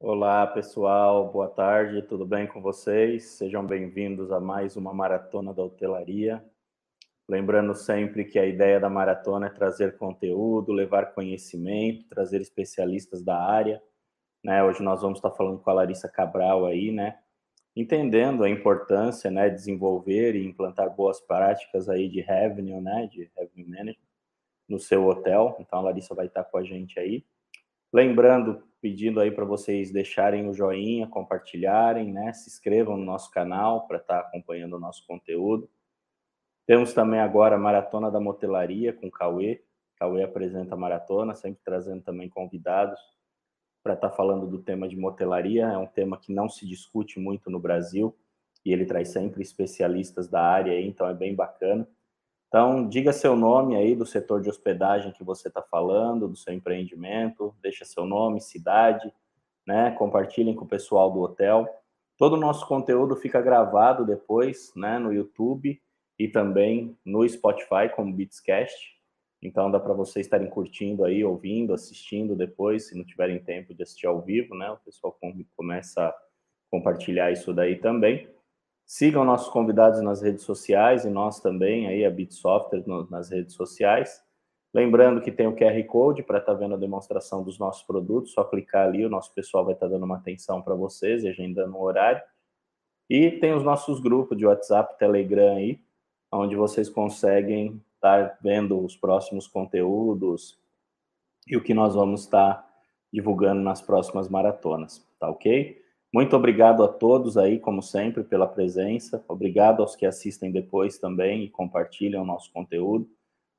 Olá, pessoal, boa tarde, tudo bem com vocês? Sejam bem-vindos a mais uma Maratona da Hotelaria. Lembrando sempre que a ideia da maratona é trazer conteúdo, levar conhecimento, trazer especialistas da área. Né? Hoje nós vamos estar falando com a Larissa Cabral aí, né? Entendendo a importância, né, de desenvolver e implantar boas práticas aí de revenue, né, de revenue management no seu hotel. Então a Larissa vai estar com a gente aí. Lembrando, pedindo aí para vocês deixarem o joinha, compartilharem, né? Se inscrevam no nosso canal para estar acompanhando o nosso conteúdo. Temos também agora a Maratona da Motelaria com Cauê. Cauê apresenta a maratona, sempre trazendo também convidados para estar falando do tema de motelaria. É um tema que não se discute muito no Brasil e ele traz sempre especialistas da área, então é bem bacana. Então, diga seu nome aí do setor de hospedagem que você está falando, do seu empreendimento, deixa seu nome, cidade, né? Compartilhem com o pessoal do hotel. Todo o nosso conteúdo fica gravado depois, né, no YouTube e também no Spotify como Beatscast. Então dá para vocês estarem curtindo aí, ouvindo, assistindo depois, se não tiverem tempo de assistir ao vivo, né? O pessoal começa a compartilhar isso daí também. Sigam nossos convidados nas redes sociais e nós também, aí a Bit Software nas redes sociais. Lembrando que tem o QR Code para estar tá vendo a demonstração dos nossos produtos, só clicar ali, o nosso pessoal vai estar tá dando uma atenção para vocês e agendando o horário. E tem os nossos grupos de WhatsApp, Telegram aí, onde vocês conseguem estar vendo os próximos conteúdos e o que nós vamos estar divulgando nas próximas maratonas, tá ok? Muito obrigado a todos aí, como sempre, pela presença. Obrigado aos que assistem depois também e compartilham o nosso conteúdo.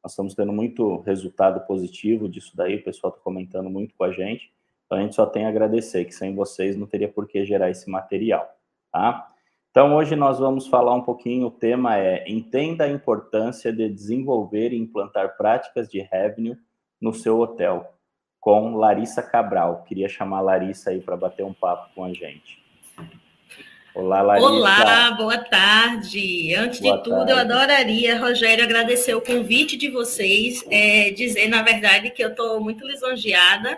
Nós estamos tendo muito resultado positivo disso daí, o pessoal está comentando muito com a gente. Então a gente só tem a agradecer, que sem vocês não teria por que gerar esse material, tá? Então hoje nós vamos falar um pouquinho, o tema é entenda a importância de desenvolver e implantar práticas de revenue no seu hotel com Larissa Cabral. Queria chamar a Larissa aí para bater um papo com a gente. Olá, Larissa. Olá, boa tarde. Antes boa de tudo, tarde. eu adoraria, Rogério, agradecer o convite de vocês, é, dizer, na verdade, que eu estou muito lisonjeada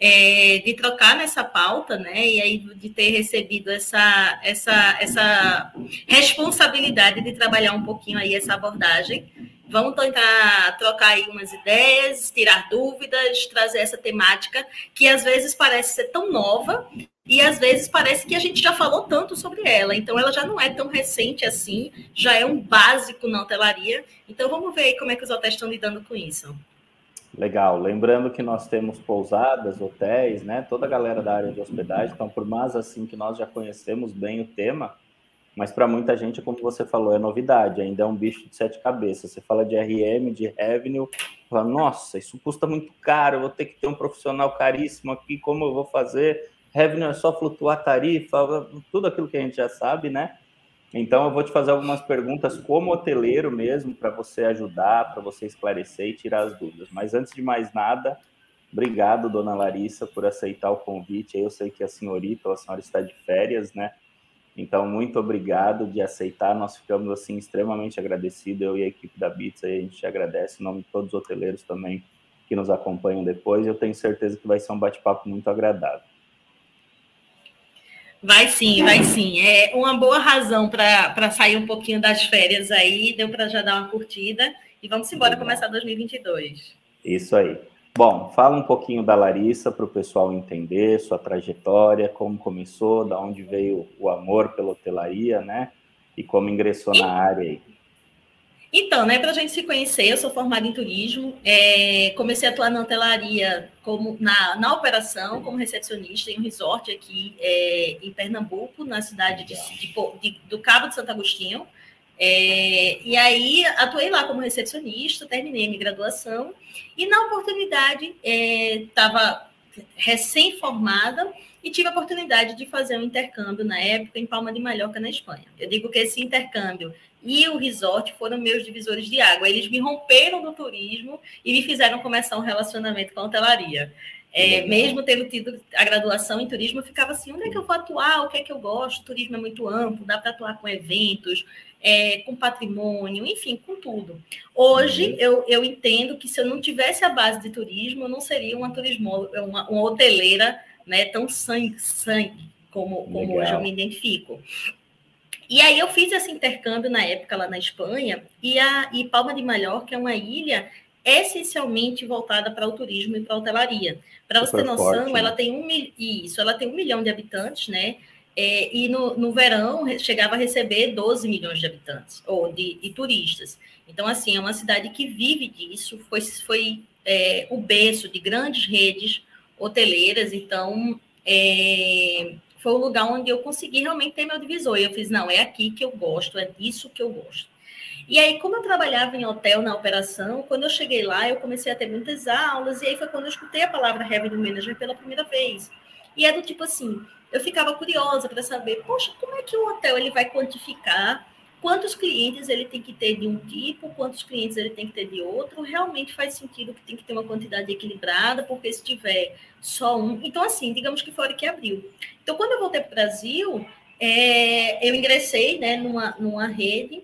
é, de trocar nessa pauta, né? E aí de ter recebido essa, essa, essa responsabilidade de trabalhar um pouquinho aí essa abordagem. Vamos tentar trocar aí umas ideias, tirar dúvidas, trazer essa temática que às vezes parece ser tão nova e às vezes parece que a gente já falou tanto sobre ela. Então ela já não é tão recente assim, já é um básico na hotelaria. Então vamos ver aí como é que os hotéis estão lidando com isso. Legal. Lembrando que nós temos pousadas, hotéis, né? Toda a galera da área de hospedagem. Então, por mais assim que nós já conhecemos bem o tema, mas para muita gente, como você falou, é novidade, ainda é um bicho de sete cabeças. Você fala de RM, de revenue, fala, nossa, isso custa muito caro, vou ter que ter um profissional caríssimo aqui, como eu vou fazer? Revenue é só flutuar tarifa, tudo aquilo que a gente já sabe, né? Então eu vou te fazer algumas perguntas como hoteleiro mesmo, para você ajudar, para você esclarecer e tirar as dúvidas. Mas antes de mais nada, obrigado, dona Larissa, por aceitar o convite. Eu sei que a senhorita, a senhora está de férias, né? Então, muito obrigado de aceitar. Nós ficamos assim extremamente agradecidos. Eu e a equipe da Bits a gente agradece em nome de todos os hoteleiros também que nos acompanham depois. Eu tenho certeza que vai ser um bate-papo muito agradável. Vai sim, vai sim. É uma boa razão para sair um pouquinho das férias aí. Deu para já dar uma curtida. E vamos embora começar 2022. Isso aí. Bom, fala um pouquinho da Larissa para o pessoal entender sua trajetória, como começou, da onde veio o amor pela hotelaria, né? E como ingressou e... na área aí. Então, né, para a gente se conhecer, eu sou formada em turismo, é, comecei a atuar na hotelaria como, na, na operação como recepcionista em um resort aqui é, em Pernambuco, na cidade de, de, de, do Cabo de Santo Agostinho. É, e aí atuei lá como recepcionista, terminei minha graduação e na oportunidade estava é, recém-formada e tive a oportunidade de fazer um intercâmbio na época em Palma de Mallorca, na Espanha. Eu digo que esse intercâmbio e o resort foram meus divisores de água. Eles me romperam do turismo e me fizeram começar um relacionamento com a hotelaria. É, mesmo tendo tido a graduação em turismo, eu ficava assim: onde é que eu vou atuar? O que é que eu gosto? O turismo é muito amplo, dá para atuar com eventos, é, com patrimônio, enfim, com tudo. Hoje, uhum. eu, eu entendo que se eu não tivesse a base de turismo, eu não seria uma turismo, uma, uma hoteleira né, tão sangue, sangue como, como hoje eu me identifico. E aí eu fiz esse intercâmbio na época lá na Espanha, e, a, e Palma de Mallorca é uma ilha essencialmente voltada para o turismo e para a hotelaria. Para você ter noção, forte, né? ela tem um isso, ela tem um milhão de habitantes, né? É, e no, no verão chegava a receber 12 milhões de habitantes ou de, de turistas. Então, assim, é uma cidade que vive disso, foi, foi é, o berço de grandes redes hoteleiras, então é, foi o lugar onde eu consegui realmente ter meu divisor. E eu fiz, não, é aqui que eu gosto, é disso que eu gosto. E aí, como eu trabalhava em hotel na operação, quando eu cheguei lá, eu comecei a ter muitas aulas, e aí foi quando eu escutei a palavra Revenue Manager pela primeira vez. E é do tipo assim, eu ficava curiosa para saber, poxa, como é que o hotel ele vai quantificar quantos clientes ele tem que ter de um tipo, quantos clientes ele tem que ter de outro, realmente faz sentido que tem que ter uma quantidade equilibrada, porque se tiver só um. Então, assim, digamos que foi que abriu. Então, quando eu voltei para o Brasil, é, eu ingressei né, numa, numa rede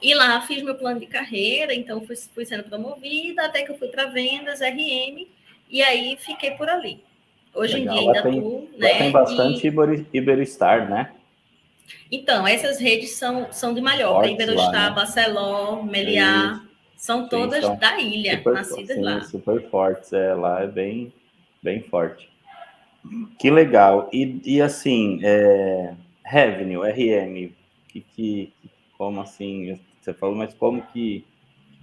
e lá fiz meu plano de carreira, então fui, fui sendo promovida, até que eu fui para vendas, RM, e aí fiquei por ali. Hoje Legal. em dia ainda tem, né? Tem bastante e... Iberostar, né? Então, essas redes são, são de Mallorca, Iberostar, né? Barceló, Meliá, são todas sim, da ilha, super, nascidas sim, lá. Super fortes, é, lá é bem, bem forte. Que legal. E, e assim, é, Revenue, RM, que, que, como assim, você falou, mas como que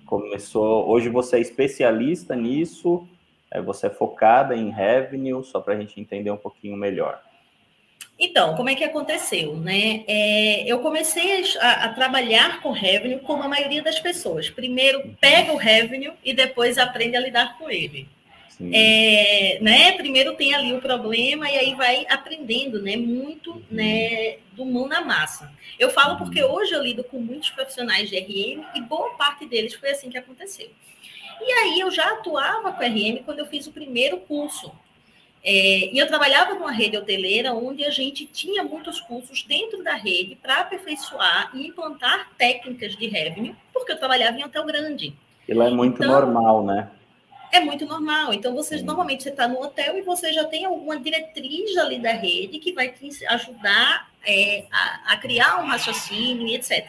começou? Hoje você é especialista nisso, você é focada em Revenue, só para a gente entender um pouquinho melhor. Então, como é que aconteceu? Né? É, eu comecei a, a, trabalhar com revenue como a maioria das pessoas. Primeiro pega o revenue e depois aprende a lidar com ele. É, né? Primeiro tem ali o problema e aí vai aprendendo né? muito uhum. né? do mão na massa. Eu falo porque uhum. hoje eu lido com muitos profissionais de RM e boa parte deles foi assim que aconteceu. E aí eu já atuava com RM quando eu fiz o primeiro curso, é, e eu trabalhava numa rede hoteleira onde a gente tinha muitos cursos dentro da rede para aperfeiçoar e implantar técnicas de revenue, porque eu trabalhava em hotel grande. E lá é muito então, normal, né? É muito normal. Então, vocês normalmente você está no hotel e você já tem alguma diretriz ali da rede que vai te ajudar é, a, a criar um raciocínio e etc.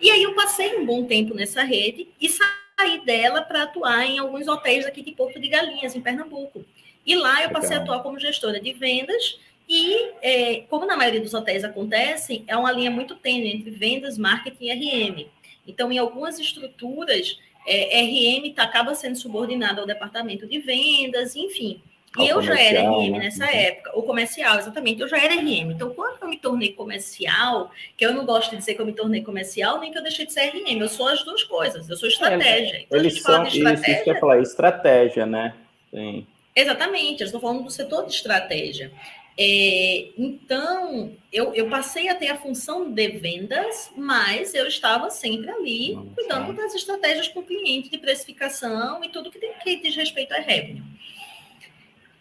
E aí eu passei um bom tempo nessa rede e saí dela para atuar em alguns hotéis aqui de Porto de Galinhas, em Pernambuco. E lá eu passei a atuar como gestora de vendas e, é, como na maioria dos hotéis acontece, é uma linha muito tênue entre vendas, marketing e RM. Então, em algumas estruturas, é, RM tá, acaba sendo subordinado ao departamento de vendas, enfim. E eu já era RM né? nessa época, o comercial, exatamente, eu já era RM. Então, quando eu me tornei comercial, que eu não gosto de dizer que eu me tornei comercial, nem que eu deixei de ser RM, eu sou as duas coisas, eu sou estratégia. É, então, eles são, isso, isso que eu ia falar, estratégia, né? Sim. Exatamente, eu estou falando do setor de estratégia. É, então, eu, eu, passei a ter a função de vendas, mas eu estava sempre ali cuidando das estratégias com o cliente, de precificação e tudo que, tem, que diz respeito a revenue.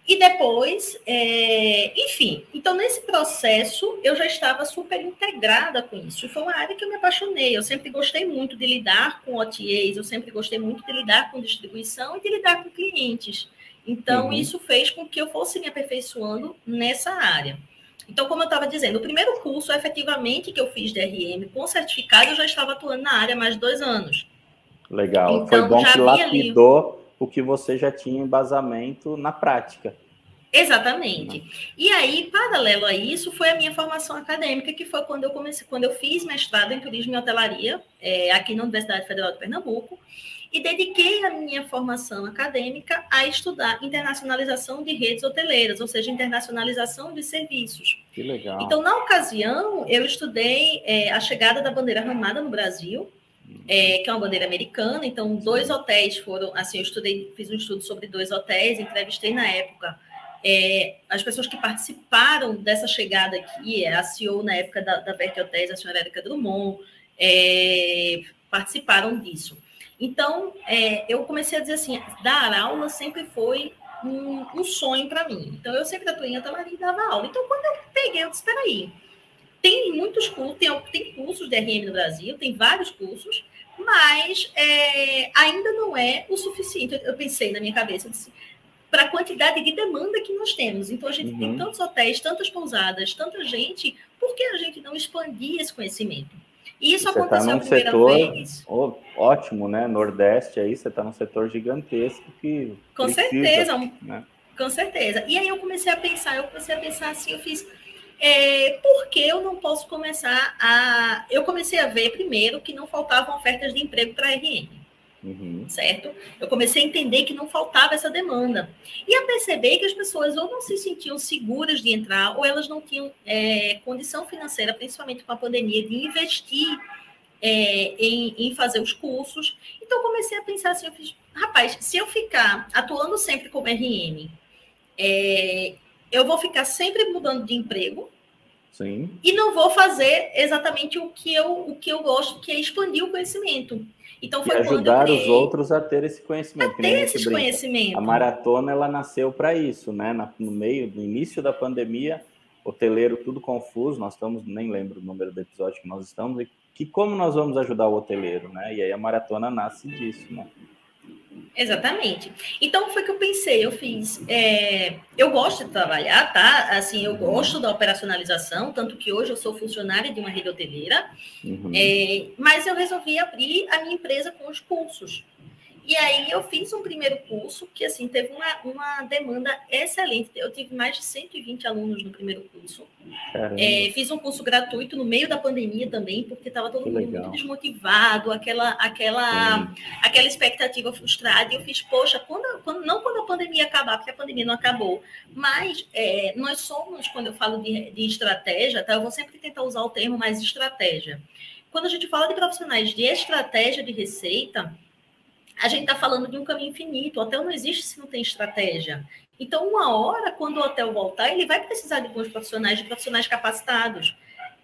E depois, é, enfim, então nesse processo eu já estava super integrada com isso. E foi uma área que eu me apaixonei. Eu sempre gostei muito de lidar com OTAs, eu sempre gostei muito de lidar com distribuição e de lidar com clientes. Então, uhum. isso fez com que eu fosse me aperfeiçoando nessa área. Então, como eu estava dizendo, o primeiro curso, efetivamente, que eu fiz de RM com certificado, eu já estava atuando na área há mais de dois anos. Legal. Então, Foi bom que lapidou ali... o que você já tinha embasamento na prática. Exatamente. E aí, paralelo a isso, foi a minha formação acadêmica, que foi quando eu comecei, quando eu fiz mestrado em turismo e hotelaria, é, aqui na Universidade Federal de Pernambuco e dediquei a minha formação acadêmica a estudar internacionalização de redes hoteleiras, ou seja, internacionalização de serviços. Que legal. Então, na ocasião, eu estudei é, a chegada da bandeira ramada no Brasil, é, que é uma bandeira americana. Então, dois hotéis foram, assim, eu estudei, fiz um estudo sobre dois hotéis, entrevistei na época é, as pessoas que participaram dessa chegada aqui, é, a CEO na época da, da Verte Hotéis, a senhora Erika Drummond, é, participaram disso. Então, é, eu comecei a dizer assim, dar aula sempre foi um, um sonho para mim. Então, eu sempre atuei em hotelaria e dava aula. Então, quando eu peguei, eu disse, espera aí, tem muitos cursos, tem, tem cursos de RM no Brasil, tem vários cursos, mas é, ainda não é o suficiente. Eu, eu pensei na minha cabeça, para a quantidade de demanda que nós temos. Então, a gente uhum. tem tantos hotéis, tantas pousadas, tanta gente, por que a gente não expandir esse conhecimento? E isso você tá aconteceu tá num a primeira setor, vez. Ótimo, né? Nordeste aí, você está num setor gigantesco que. Com precisa, certeza, né? com certeza. E aí eu comecei a pensar, eu comecei a pensar assim, eu fiz. É, por que eu não posso começar a. Eu comecei a ver primeiro que não faltavam ofertas de emprego para a RM. Uhum. Certo? Eu comecei a entender que não faltava essa demanda. E a perceber que as pessoas ou não se sentiam seguras de entrar, ou elas não tinham é, condição financeira, principalmente com a pandemia, de investir é, em, em, fazer os cursos. Então, comecei a pensar assim: eu fiz, rapaz, se eu ficar atuando sempre como RM, é, eu vou ficar sempre mudando de emprego. Sim. E não vou fazer exatamente o que eu, o que eu gosto, que é expandir o conhecimento. Então foi e ajudar os outros a ter esse conhecimento. A ter esse conhecimento. A maratona ela nasceu para isso, né? No meio, no início da pandemia, hoteleiro tudo confuso. Nós estamos, nem lembro o número do episódio que nós estamos. E que como nós vamos ajudar o hoteleiro, né? E aí a maratona nasce disso, né? Exatamente. Então foi que eu pensei, eu fiz. É, eu gosto de trabalhar, tá? Assim, eu gosto da operacionalização, tanto que hoje eu sou funcionária de uma rede hoteleira, uhum. é, mas eu resolvi abrir a minha empresa com os cursos. E aí eu fiz um primeiro curso que assim teve uma, uma demanda excelente. Eu tive mais de 120 alunos no primeiro curso. É, fiz um curso gratuito no meio da pandemia também, porque estava todo que mundo legal. muito desmotivado, aquela aquela aquela expectativa frustrada. E eu fiz, poxa, quando, quando, não quando a pandemia acabar, porque a pandemia não acabou, mas é, nós somos, quando eu falo de, de estratégia, tá? eu vou sempre tentar usar o termo mais estratégia. Quando a gente fala de profissionais de estratégia de receita, a gente está falando de um caminho infinito. O hotel não existe se não tem estratégia. Então, uma hora, quando o hotel voltar, ele vai precisar de bons profissionais, de profissionais capacitados.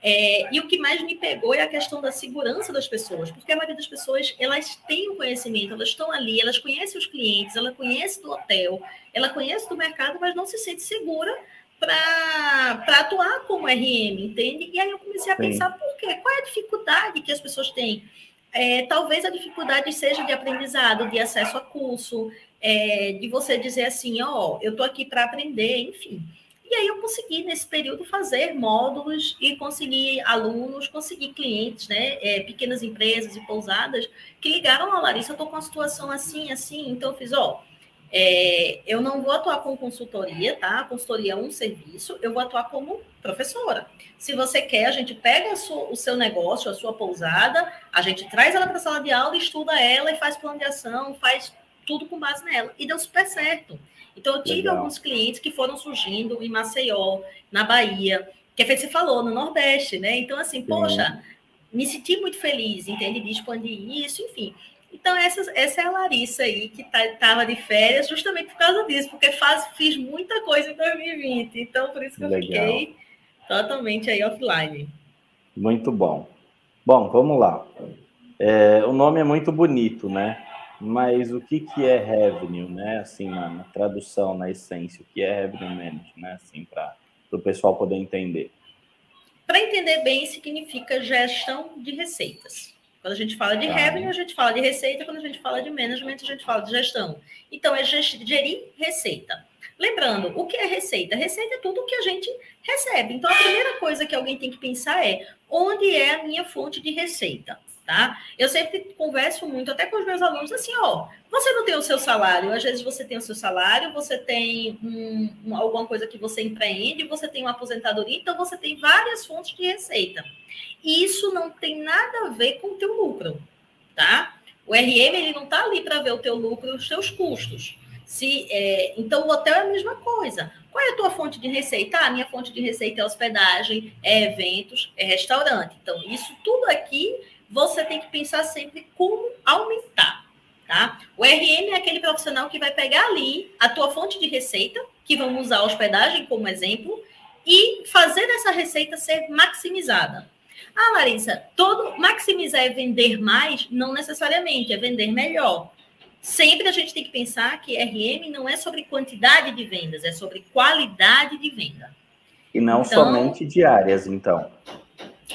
É, e o que mais me pegou é a questão da segurança das pessoas, porque a maioria das pessoas elas têm o um conhecimento, elas estão ali, elas conhecem os clientes, ela conhece do hotel, ela conhece do mercado, mas não se sente segura para atuar como RM, entende? E aí eu comecei a Sim. pensar por quê? Qual é a dificuldade que as pessoas têm? É, talvez a dificuldade seja de aprendizado, de acesso a curso, é, de você dizer assim, ó, oh, eu estou aqui para aprender, enfim. E aí eu consegui, nesse período, fazer módulos e conseguir alunos, conseguir clientes, né? É, pequenas empresas e pousadas que ligaram a Larissa, eu estou com uma situação assim, assim, então eu fiz, ó, é, eu não vou atuar com consultoria, tá? A consultoria é um serviço, eu vou atuar como professora. Se você quer, a gente pega sua, o seu negócio, a sua pousada, a gente traz ela para a sala de aula, estuda ela e faz plano de ação, faz tudo com base nela. E deu super certo. Então, eu tive Legal. alguns clientes que foram surgindo em Maceió, na Bahia, que é feito você falou, no Nordeste, né? Então, assim, Sim. poxa, me senti muito feliz, entende? De expandir isso, enfim. Então, essa, essa é a Larissa aí, que estava tá, de férias justamente por causa disso, porque faz, fiz muita coisa em 2020. Então, por isso que Legal. eu fiquei totalmente aí offline. Muito bom. Bom, vamos lá. É, o nome é muito bonito, né? Mas o que, que é revenue, né? Assim, na, na tradução, na essência, o que é revenue management, né? Assim, para o pessoal poder entender. Para entender bem, significa gestão de receitas. Quando a gente fala de tá. revenue, a gente fala de receita. Quando a gente fala de management, a gente fala de gestão. Então, é gerir receita. Lembrando, o que é receita? Receita é tudo que a gente recebe. Então, a primeira coisa que alguém tem que pensar é onde é a minha fonte de receita? Tá? Eu sempre converso muito, até com os meus alunos, assim, ó, você não tem o seu salário, às vezes você tem o seu salário, você tem um, alguma coisa que você empreende, você tem uma aposentadoria, então você tem várias fontes de receita. E isso não tem nada a ver com o teu lucro, tá? O RM, ele não está ali para ver o teu lucro e os teus custos. Se, é, então, o hotel é a mesma coisa. Qual é a tua fonte de receita? Ah, a minha fonte de receita é hospedagem, é eventos, é restaurante. Então, isso tudo aqui você tem que pensar sempre como aumentar, tá? O RM é aquele profissional que vai pegar ali a tua fonte de receita, que vamos usar a hospedagem como exemplo, e fazer essa receita ser maximizada. Ah, Larissa, todo maximizar é vender mais? Não necessariamente, é vender melhor. Sempre a gente tem que pensar que RM não é sobre quantidade de vendas, é sobre qualidade de venda. E não então, somente diárias, então.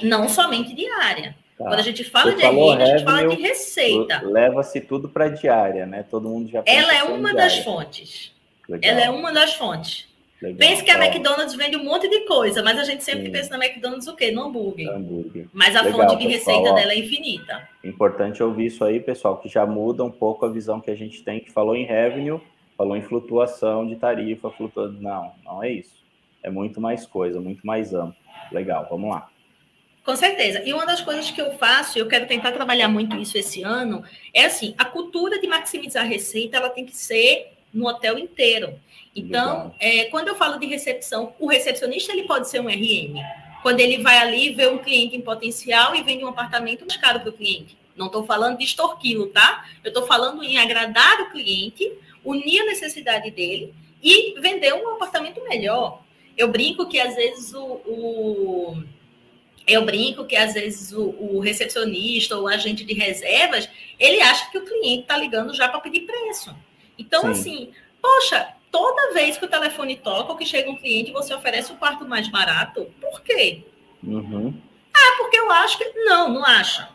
Não somente diária. Tá. Quando a gente fala Você de RM, a gente fala de receita. Leva-se tudo para diária, né? Todo mundo já Ela é uma das fontes. Legal. Ela é uma das fontes. Legal. Pense que a. McDonald's vende um monte de coisa, mas a gente sempre Sim. pensa na McDonald's o quê? No hambúrguer. hambúrguer. Mas a Legal, fonte de pessoal, receita ó, dela é infinita. Importante ouvir isso aí, pessoal, que já muda um pouco a visão que a gente tem, que falou em revenue, falou em flutuação de tarifa, flutuando. Não, não é isso. É muito mais coisa, muito mais amplo. Legal, vamos lá. Com certeza. E uma das coisas que eu faço, eu quero tentar trabalhar muito isso esse ano, é assim, a cultura de maximizar a receita, ela tem que ser no hotel inteiro. Então, é, quando eu falo de recepção, o recepcionista ele pode ser um RM. Quando ele vai ali ver um cliente em potencial e vende um apartamento mais caro para o cliente. Não estou falando de extorquilo, tá? Eu estou falando em agradar o cliente, unir a necessidade dele e vender um apartamento melhor. Eu brinco que às vezes o, o eu brinco que às vezes o, o, recepcionista ou o agente de reservas ele acha que o cliente está ligando já para pedir preço. Então, Sim. assim, poxa, toda vez que o telefone toca ou que chega um cliente, você oferece o quarto mais barato. Por quê? Uhum. Ah, porque eu acho que. Não, não acha.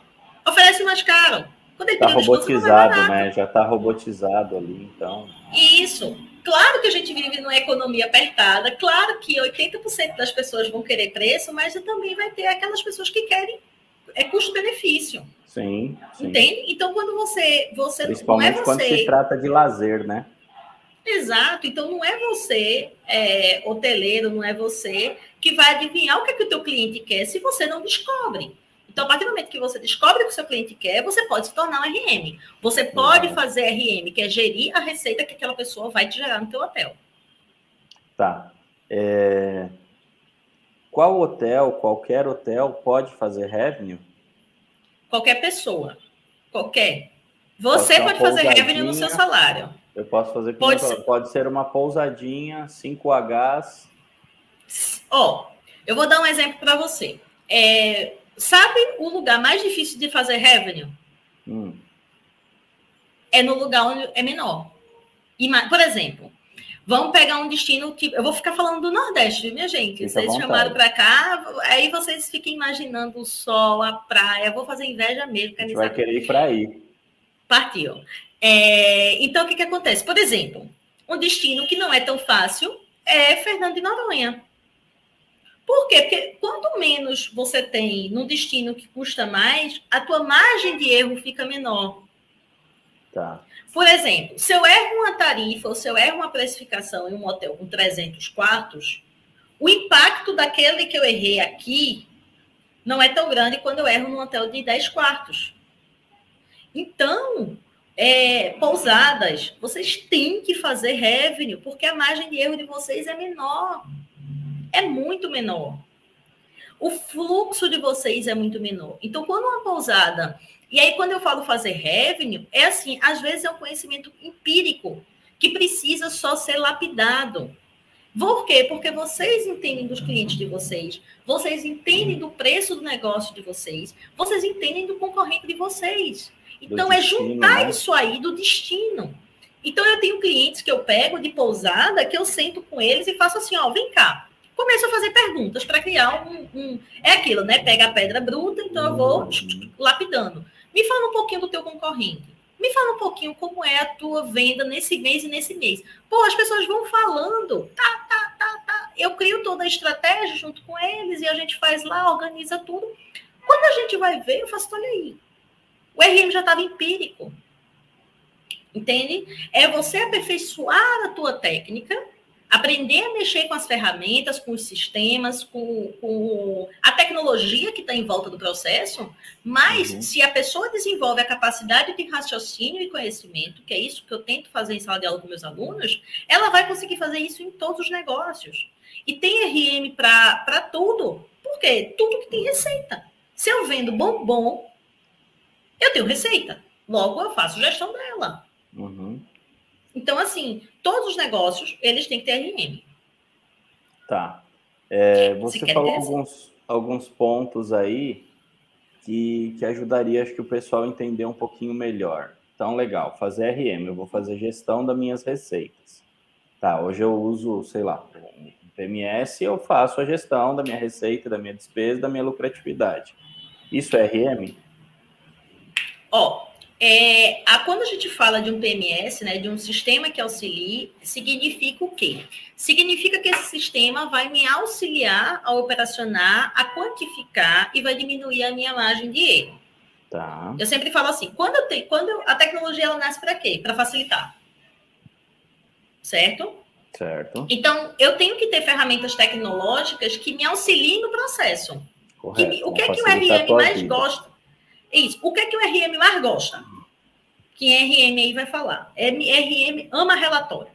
Oferece mais caro. Quando ele tá robotizado, né? Já está robotizado ali, então. Isso. Claro que a gente vive numa economia apertada, claro que 80% das pessoas vão querer preço, mas também vai ter aquelas pessoas que querem é custo-benefício. Sim, sim, Entende? Então, quando você. você Principalmente não é você... quando se trata de lazer, né? Exato. Então, não é você, é, hoteleiro, não é você que vai adivinhar o que, é que o teu cliente quer se você não descobre. Então, a partir do momento que você descobre o que o seu cliente quer, você pode se tornar um RM. Você pode uhum. fazer RM, que é gerir a receita que aquela pessoa vai te gerar no teu hotel. Tá. É... Qual hotel, qualquer hotel, pode fazer revenue? Qualquer pessoa. Qualquer. Você pode, pode fazer revenue no seu salário. Eu posso fazer pode ser. pode ser uma pousadinha, 5Hs. Ó, oh, eu vou dar um exemplo para você. É, sabe o lugar mais difícil de fazer revenue? Hum. É no lugar onde é menor. Por exemplo, vamos pegar um destino que. Eu vou ficar falando do Nordeste, minha gente? Fica vocês chamaram para cá, aí vocês fiquem imaginando o sol, a praia. vou fazer inveja mesmo. A gente vai querer ir para aí. Partiu. É, então, o que, que acontece? Por exemplo, um destino que não é tão fácil é Fernando de Noronha. Por quê? Porque quanto menos você tem no destino que custa mais, a tua margem de erro fica menor. Tá. Por exemplo, se eu erro uma tarifa ou se eu erro uma precificação em um hotel com 300 quartos, o impacto daquele que eu errei aqui não é tão grande quando eu erro num hotel de 10 quartos. Então, é, pousadas, vocês têm que fazer revenue, porque a margem de erro de vocês é menor. É muito menor. O fluxo de vocês é muito menor. Então, quando uma pousada. E aí, quando eu falo fazer revenue, é assim: às vezes é um conhecimento empírico que precisa só ser lapidado. Por quê? Porque vocês entendem dos clientes de vocês, vocês entendem do preço do negócio de vocês, vocês entendem do concorrente de vocês. Então, é juntar né? isso aí do destino. Então, eu tenho clientes que eu pego de pousada, que eu sento com eles e faço assim, ó, vem cá. Começo a fazer perguntas para criar um, um, É aquilo, né? Pega a pedra bruta, então eu vou uhum. lapidando. Me fala um pouquinho do teu concorrente. Me fala um pouquinho como é a tua venda nesse mês e nesse mês. Pô, as pessoas vão falando. Tá, tá, tá, tá. Eu crio toda a estratégia junto com eles e a gente faz lá, organiza tudo. Quando a gente vai ver, eu faço, olha aí, o RM já estava empírico. Entende? É você aperfeiçoar a tua técnica, aprender a mexer com as ferramentas, com os sistemas, com, com a tecnologia que está em volta do processo, mas uhum. se a pessoa desenvolve a capacidade de raciocínio e conhecimento, que é isso que eu tento fazer em sala de aula com meus alunos, ela vai conseguir fazer isso em todos os negócios. E tem RM para tudo. Por quê? Tudo que tem receita. Se eu vendo bombom, eu tenho receita. Logo, eu faço gestão dela. Uhum. Então, assim, todos os negócios, eles têm que ter RM. Tá. É, você falou alguns, alguns pontos aí que, que ajudaria, acho que o pessoal entender um pouquinho melhor. Então, legal, fazer RM, eu vou fazer gestão das minhas receitas. Tá, hoje eu uso, sei lá, um PMS, eu faço a gestão da minha receita, da minha despesa, da minha lucratividade. Isso é RM? Ó, É, a, quando a gente fala de um PMS, né, de um sistema que auxilie, significa o quê? Significa que esse sistema vai me auxiliar a operacionar, a quantificar e vai diminuir a minha margem de erro. Tá. Eu sempre falo assim, quando, eu tenho, quando eu, a tecnologia ela nasce para quê? Para facilitar. Certo? Certo. Então, eu tenho que ter ferramentas tecnológicas que me auxiliem no processo. Correto, que, o que é que o RM mais vida. gosta? Isso. O que é que o RM mais gosta? Quem é RM aí vai falar. RM ama relatório.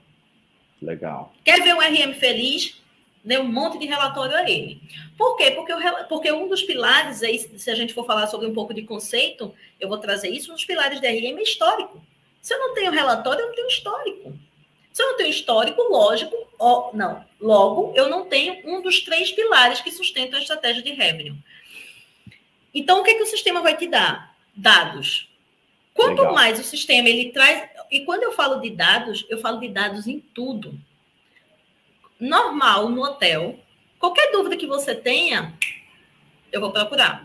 Legal. Quer ver um RM feliz? Dê um monte de relatório a ele. Por quê? Porque, o, porque um dos pilares, aí, se a gente for falar sobre um pouco de conceito, eu vou trazer isso, um dos pilares da RM é histórico. Se eu não tenho relatório, eu não tenho histórico. Se eu não tenho histórico, lógico, ó, não. Logo, eu não tenho um dos três pilares que sustentam a estratégia de revenue. Então, o que, é que o sistema vai te dar? Dados. Quanto Legal. mais o sistema ele traz. E quando eu falo de dados, eu falo de dados em tudo. Normal no hotel. Qualquer dúvida que você tenha, eu vou procurar.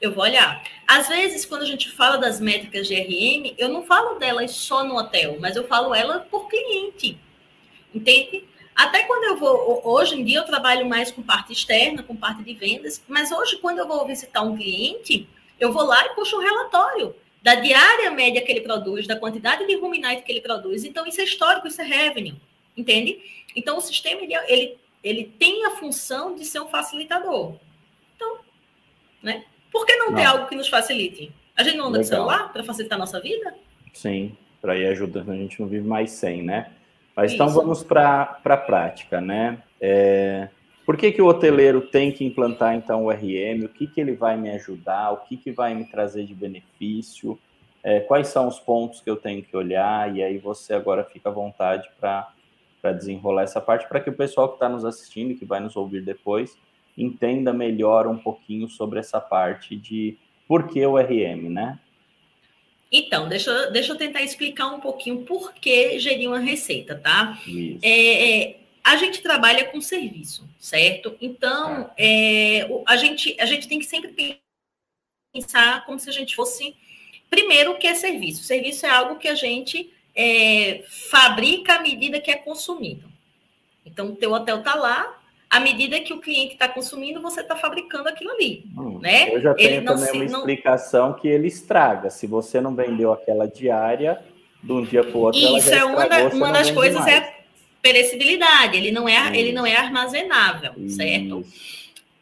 Eu vou olhar. Às vezes, quando a gente fala das métricas de RM, eu não falo delas só no hotel, mas eu falo ela por cliente. Entende? Até quando eu vou, hoje em dia eu trabalho mais com parte externa, com parte de vendas, mas hoje quando eu vou visitar um cliente, eu vou lá e puxo um relatório da diária média que ele produz, da quantidade de ruminante que ele produz. Então isso é histórico, isso é revenue, entende? Então o sistema ele, ele, ele tem a função de ser um facilitador. Então, né? Por que não, não. ter algo que nos facilite? A gente não anda Legal. de celular para facilitar a nossa vida? Sim, para ir ajudando, a gente não vive mais sem, né? Mas então Isso. vamos para a prática, né? É, por que, que o hoteleiro tem que implantar então o RM? O que, que ele vai me ajudar? O que, que vai me trazer de benefício? É, quais são os pontos que eu tenho que olhar? E aí você agora fica à vontade para desenrolar essa parte, para que o pessoal que está nos assistindo e que vai nos ouvir depois entenda melhor um pouquinho sobre essa parte de por que o RM, né? Então, deixa, deixa eu tentar explicar um pouquinho por que gerir uma receita, tá? É, é, a gente trabalha com serviço, certo? Então, é, a, gente, a gente tem que sempre pensar como se a gente fosse. Primeiro, o que é serviço? Serviço é algo que a gente é, fabrica à medida que é consumido. Então, o teu hotel está lá, à medida que o cliente está consumindo, você está fabricando aquilo ali. Hum, né? Eu já tenho também se, uma não... explicação que ele estraga. Se você não vendeu aquela diária, de um dia para o outro, Isso ela já é uma, da, uma das coisas mais. é perecibilidade. Ele não é, ele não é armazenável, Isso. certo?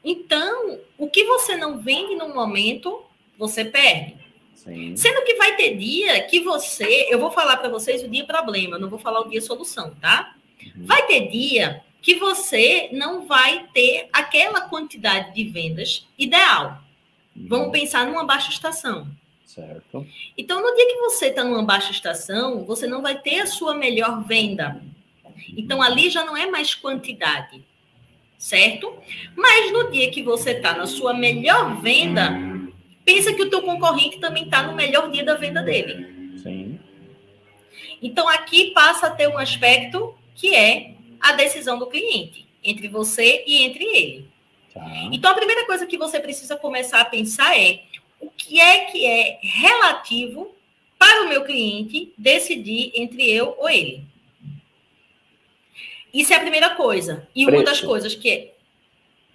Então, o que você não vende no momento, você perde. Sim. Sendo que vai ter dia que você, eu vou falar para vocês o dia problema, não vou falar o dia solução, tá? Uhum. Vai ter dia que você não vai ter aquela quantidade de vendas ideal. Vamos uhum. pensar numa baixa estação. Certo. Então, no dia que você está numa baixa estação, você não vai ter a sua melhor venda. Então, ali já não é mais quantidade, certo? Mas no dia que você está na sua melhor venda, pensa que o teu concorrente também está no melhor dia da venda dele. Sim. Então, aqui passa a ter um aspecto que é a decisão do cliente, entre você e entre ele. Tá. Então, a primeira coisa que você precisa começar a pensar é o que é que é relativo para o meu cliente decidir entre eu ou ele. Isso é a primeira coisa. E Preço. uma das coisas que é.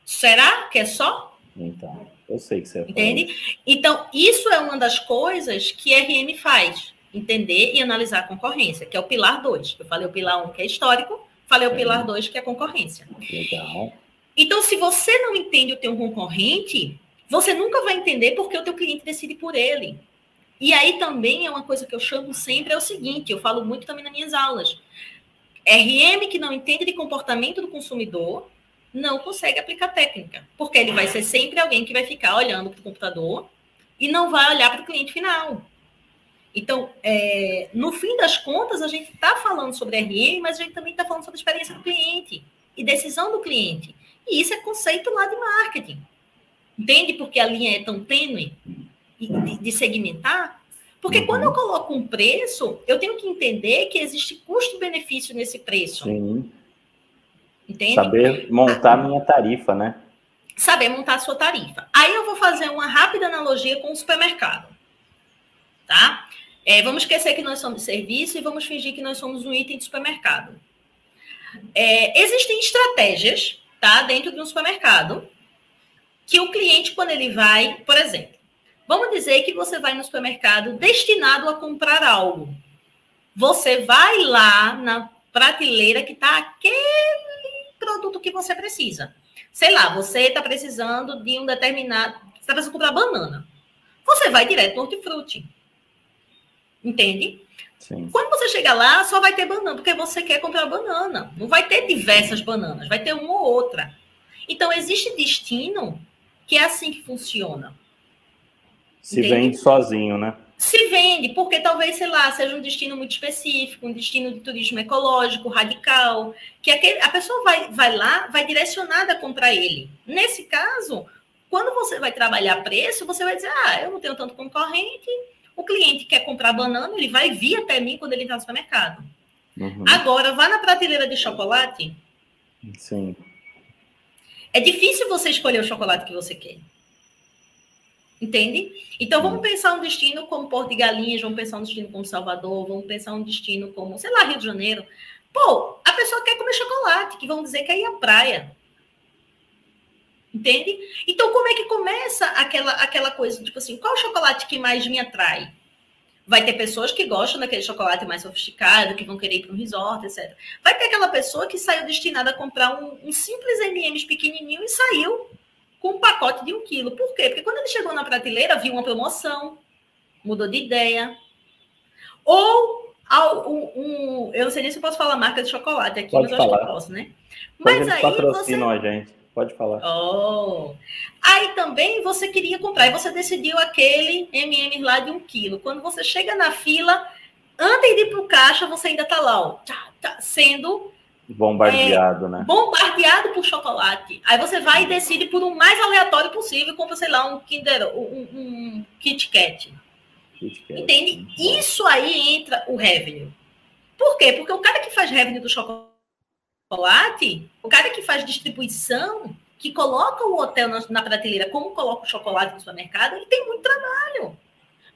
Será que é só? Então, eu sei que você Entende? Falar. Então, isso é uma das coisas que RM faz. Entender e analisar a concorrência, que é o pilar 2. Eu falei o pilar 1, um, que é histórico, Falei o pilar 2, que é concorrência. Legal. Então, se você não entende o teu concorrente, você nunca vai entender porque o teu cliente decide por ele. E aí também é uma coisa que eu chamo sempre, é o seguinte, eu falo muito também nas minhas aulas. RM que não entende de comportamento do consumidor, não consegue aplicar técnica. Porque ele vai ser sempre alguém que vai ficar olhando para o computador e não vai olhar para o cliente final. Então, é, no fim das contas, a gente está falando sobre RM, mas a gente também está falando sobre experiência do cliente e decisão do cliente. E isso é conceito lá de marketing. Entende porque a linha é tão tênue de, de segmentar? Porque quando eu coloco um preço, eu tenho que entender que existe custo-benefício nesse preço. Sim. Entende? Saber montar minha tarifa, né? Saber montar a sua tarifa. Aí eu vou fazer uma rápida analogia com o supermercado. tá? É, vamos esquecer que nós somos serviço e vamos fingir que nós somos um item de supermercado. É, existem estratégias, tá, dentro de um supermercado, que o cliente, quando ele vai, por exemplo, vamos dizer que você vai no supermercado destinado a comprar algo. Você vai lá na prateleira que está aquele produto que você precisa. Sei lá, você está precisando de um determinado. Você está precisando comprar banana. Você vai direto no hortifruti. Entende? Sim. Quando você chega lá, só vai ter banana, porque você quer comprar banana. Não vai ter diversas bananas, vai ter uma ou outra. Então, existe destino que é assim que funciona. Se Entende? vende sozinho, né? Se vende, porque talvez, sei lá, seja um destino muito específico, um destino de turismo ecológico, radical, que aquele, a pessoa vai, vai lá, vai direcionada a comprar ele. Nesse caso, quando você vai trabalhar preço, você vai dizer, ah, eu não tenho tanto concorrente, o cliente quer comprar banana, ele vai vir até mim quando ele está no supermercado. Uhum. Agora, vá na prateleira de chocolate. Sim. É difícil você escolher o chocolate que você quer. Entende? Então, vamos pensar um destino como Porto de Galinhas, vamos pensar um destino como Salvador, vamos pensar um destino como, sei lá, Rio de Janeiro. Pô, a pessoa quer comer chocolate, que vão dizer que é ir à praia. Entende? Então, como é que começa aquela, aquela coisa, tipo assim, qual o chocolate que mais me atrai? Vai ter pessoas que gostam daquele chocolate mais sofisticado, que vão querer ir para um resort, etc. Vai ter aquela pessoa que saiu destinada a comprar um, um simples M&M's pequenininho e saiu com um pacote de um quilo. Por quê? Porque quando ele chegou na prateleira, viu uma promoção, mudou de ideia. Ou um, um, eu não sei nem se eu posso falar marca de chocolate aqui, Pode mas falar. eu acho que eu posso, né? Mas aí patrocinam você... a gente. Pode falar. Oh. Aí também você queria comprar, e você decidiu aquele MM lá de um quilo. Quando você chega na fila, antes de ir para o caixa, você ainda está lá, ó, tá, tá, sendo bombardeado, é, né? Bombardeado por chocolate. Aí você vai e decide por um mais aleatório possível, compra, sei lá, um Kinder, um, um Kit Kat. Kit Kat. Entende? Isso aí entra o revenue. Por quê? Porque o cara que faz revenue do chocolate chocolate, o cara que faz distribuição, que coloca o hotel na, prateleira, como coloca o chocolate no supermercado, ele tem muito trabalho.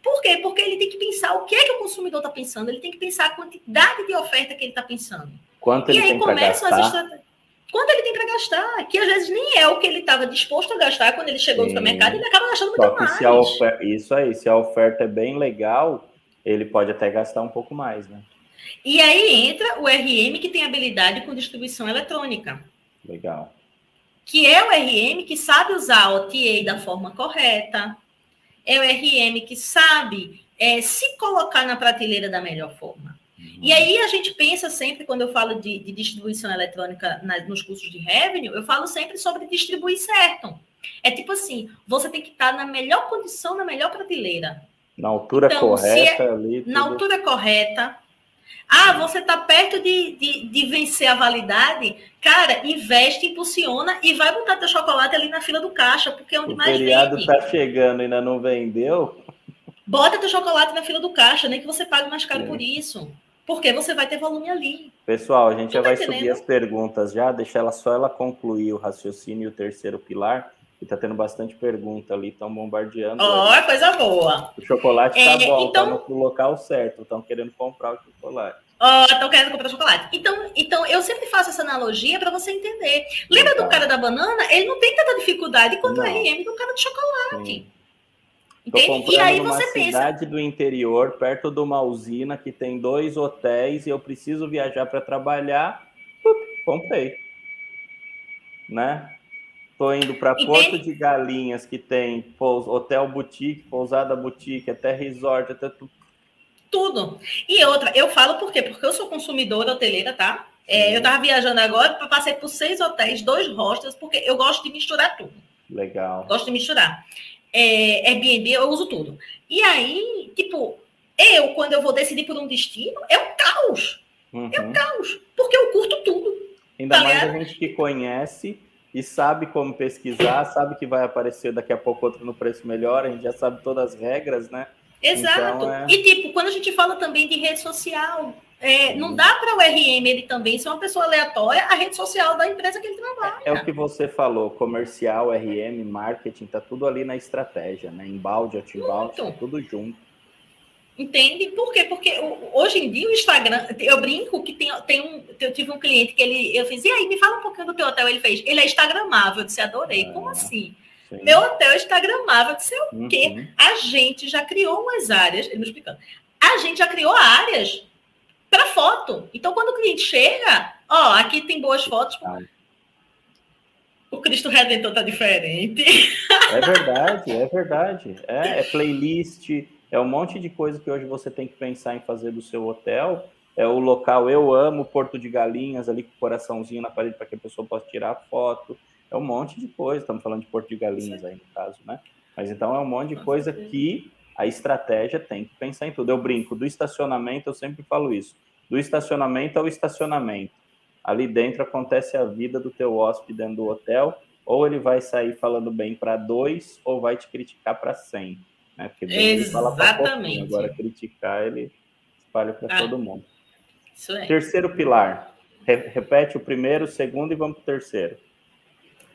Por quê? Porque ele tem que pensar o que é que o consumidor está pensando, ele tem que pensar a quantidade de oferta que ele está pensando. Quanto ele e aí tem começam as estratégias. Quanto ele tem para gastar, que às vezes nem é o que ele estava disposto a gastar quando ele chegou Sim. no supermercado, ele acaba gastando muito mais. Oferta, isso aí, se a oferta é bem legal, ele pode até gastar um pouco mais, né? E aí entra o RM que tem habilidade com distribuição eletrônica. Legal. Que é o RM que sabe usar o TA da forma correta. É o RM que sabe é, se colocar na prateleira da melhor forma. Uhum. E aí a gente pensa sempre, quando eu falo de, de distribuição eletrônica na, nos cursos de revenue, eu falo sempre sobre distribuir certo. É tipo assim, você tem que estar na melhor condição, na melhor prateleira. Na altura então, correta é, ali. Na altura correta, ah, você está perto de, de, de, vencer a validade? Cara, investe, impulsiona e vai botar teu chocolate ali na fila do caixa, porque é onde o mais vende. O feriado está chegando e ainda não vendeu? Bota teu chocolate na fila do caixa, nem que você pague mais caro é. por isso. Porque você vai ter volume ali. Pessoal, a gente já tá vai entendendo? subir as perguntas já, deixa ela só ela concluir o raciocínio e o terceiro pilar. E tá tendo bastante pergunta ali, estão bombardeando. Ó, oh, coisa boa. O chocolate tá é, bom, então... tá no local certo, estão querendo comprar o chocolate. Ó, oh, estão querendo comprar chocolate. Então, então, eu sempre faço essa analogia para você entender. Lembra do cara da banana? Ele não tem tanta dificuldade quanto o RM do cara do chocolate. Sim. Entende? E aí você pensa. cidade do interior, perto de uma usina que tem dois hotéis e eu preciso viajar para trabalhar. comprei. Né? Estou indo para Porto de Galinhas, que tem hotel boutique, pousada boutique, até resort, até tudo. Tudo. E outra, eu falo por quê? Porque eu sou consumidora hoteleira, tá? É, eu estava viajando agora, passei por seis hotéis, dois hostels, porque eu gosto de misturar tudo. Legal. Gosto de misturar. É, Airbnb, eu uso tudo. E aí, tipo, eu, quando eu vou decidir por um destino, é um caos. Uhum. É um caos. Porque eu curto tudo. Ainda tá mais ligado? a gente que conhece e sabe como pesquisar, sabe que vai aparecer daqui a pouco outro no preço melhor, a gente já sabe todas as regras, né? Exato. Então, é... E tipo, quando a gente fala também de rede social, é, não dá para o RM ele também ser uma pessoa aleatória a rede social da empresa que ele trabalha. É, é o que você falou, comercial, RM, marketing, tá tudo ali na estratégia, né? Embalde, outbound, tá tudo junto. Entende? Por quê? Porque hoje em dia o Instagram, eu brinco que tem, tem um, eu tive um cliente que ele, eu fiz, e aí, me fala um pouquinho do teu hotel. Ele fez, ele é Instagramável. Eu disse, adorei. Ah, Como assim? Sim. Meu hotel é Instagramável. Eu disse, o uhum. quê? A gente já criou umas áreas, ele me explicando, a gente já criou áreas para foto. Então, quando o cliente chega, ó, aqui tem boas fotos. O Cristo Redentor tá diferente. É verdade, é verdade. É, é playlist é um monte de coisa que hoje você tem que pensar em fazer do seu hotel. É o local Eu Amo, Porto de Galinhas, ali com o coraçãozinho na parede para que a pessoa possa tirar foto. É um monte de coisa. Estamos falando de Porto de Galinhas aí no caso, né? Mas então é um monte de coisa que a estratégia tem que pensar em tudo. Eu brinco, do estacionamento, eu sempre falo isso. Do estacionamento ao estacionamento. Ali dentro acontece a vida do teu hóspede dentro do hotel, ou ele vai sair falando bem para dois, ou vai te criticar para cem. Né? Porque ele fala Exatamente. agora criticar ele espalha para ah, todo mundo. Isso é. Terceiro pilar. Re repete o primeiro, o segundo e vamos para o terceiro.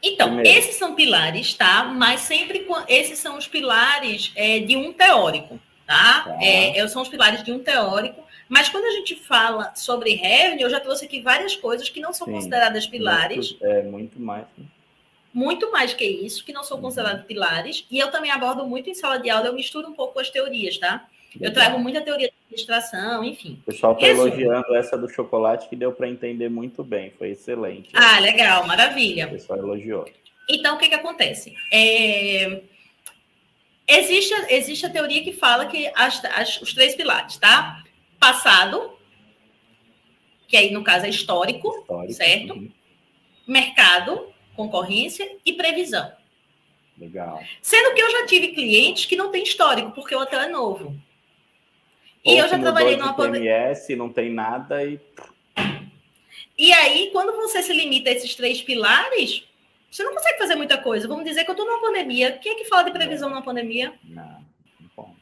Então, primeiro. esses são pilares, tá? Mas sempre esses são os pilares é, de um teórico, tá? tá. É, são os pilares de um teórico. Mas quando a gente fala sobre revenue, eu já trouxe aqui várias coisas que não são Sim, consideradas pilares. Muito, é, muito mais. Né? Muito mais que isso, que não são considerados pilares, e eu também abordo muito em sala de aula, eu misturo um pouco as teorias, tá? Eu trago muita teoria de administração, enfim. O pessoal está elogiando essa do chocolate, que deu para entender muito bem, foi excelente. Ah, legal, maravilha. O pessoal elogiou. Então, o que, que acontece? É... Existe, existe a teoria que fala que as, as, os três pilares, tá? Passado, que aí no caso é histórico, histórico certo? Uhum. Mercado, concorrência e previsão. Legal. Sendo que eu já tive clientes que não tem histórico, porque o hotel é novo. E eu já trabalhei numa PMS, não tem nada e. E aí, quando você se limita a esses três pilares, você não consegue fazer muita coisa. Vamos dizer que eu estou numa pandemia. Quem é que fala de previsão numa pandemia? Não, não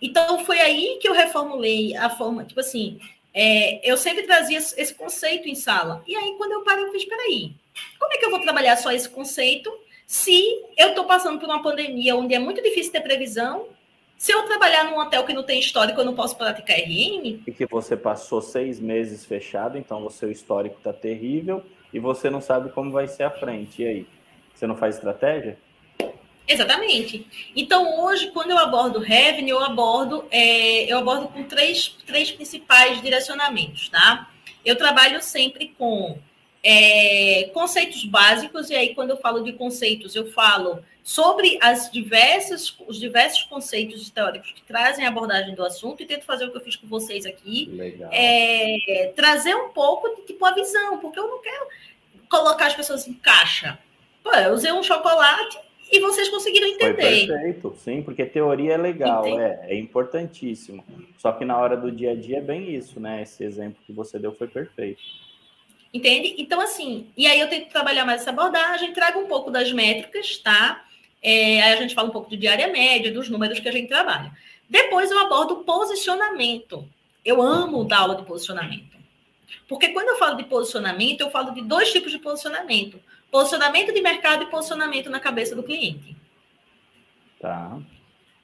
Então, foi aí que eu reformulei a forma, tipo assim, é, eu sempre trazia esse conceito em sala. E aí, quando eu parei, eu fiz, peraí, como é que eu vou trabalhar só esse conceito se eu estou passando por uma pandemia onde é muito difícil ter previsão? Se eu trabalhar num hotel que não tem histórico, eu não posso praticar RM? E que você passou seis meses fechado, então o seu histórico está terrível e você não sabe como vai ser a frente. E aí? Você não faz estratégia? Exatamente. Então, hoje, quando eu abordo revenue, eu abordo, é, eu abordo com três, três principais direcionamentos, tá? Eu trabalho sempre com é, conceitos básicos, e aí, quando eu falo de conceitos, eu falo sobre as diversas, os diversos conceitos teóricos que trazem a abordagem do assunto e tento fazer o que eu fiz com vocês aqui. É, trazer um pouco de tipo a visão, porque eu não quero colocar as pessoas em caixa. Pô, eu usei um chocolate e vocês conseguiram entender. Foi perfeito, sim, porque teoria é legal, é, é importantíssimo. Só que na hora do dia a dia é bem isso, né? Esse exemplo que você deu foi perfeito. Entende? Então, assim, e aí eu tento trabalhar mais essa abordagem, trago um pouco das métricas, tá? É, aí a gente fala um pouco de diária média, dos números que a gente trabalha. Depois eu abordo posicionamento. Eu amo dar aula de posicionamento. Porque quando eu falo de posicionamento, eu falo de dois tipos de posicionamento: posicionamento de mercado e posicionamento na cabeça do cliente. Tá.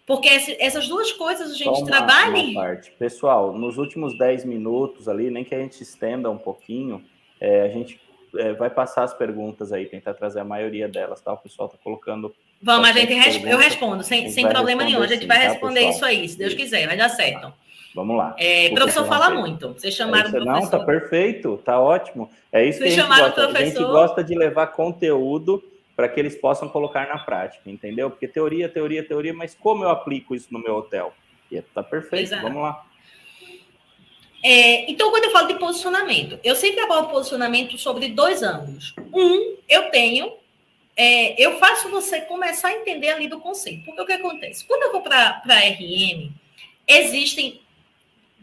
Porque essas duas coisas a gente uma, trabalha. Uma parte. Pessoal, nos últimos 10 minutos ali, nem que a gente estenda um pouquinho, é, a gente é, vai passar as perguntas aí, tentar trazer a maioria delas, tá? O pessoal está colocando. Vamos, a gente resp eu respondo, sem, sem problema nenhum. A gente sim, vai tá, responder isso aí, se Deus quiser, vai dar certo. Tá. Vamos lá. É, o professor fala muito. Vocês chamaram é o professor. Não, tá perfeito, tá ótimo. É isso Vocês que a gente gosta. A gente gosta de levar conteúdo para que eles possam colocar na prática, entendeu? Porque teoria, teoria, teoria, mas como eu aplico isso no meu hotel? E tá perfeito, Exato. vamos lá. É, então, quando eu falo de posicionamento, eu sempre abordo posicionamento sobre dois ângulos. Um, eu tenho, é, eu faço você começar a entender ali do conceito. Porque o que acontece? Quando eu vou para RM, existem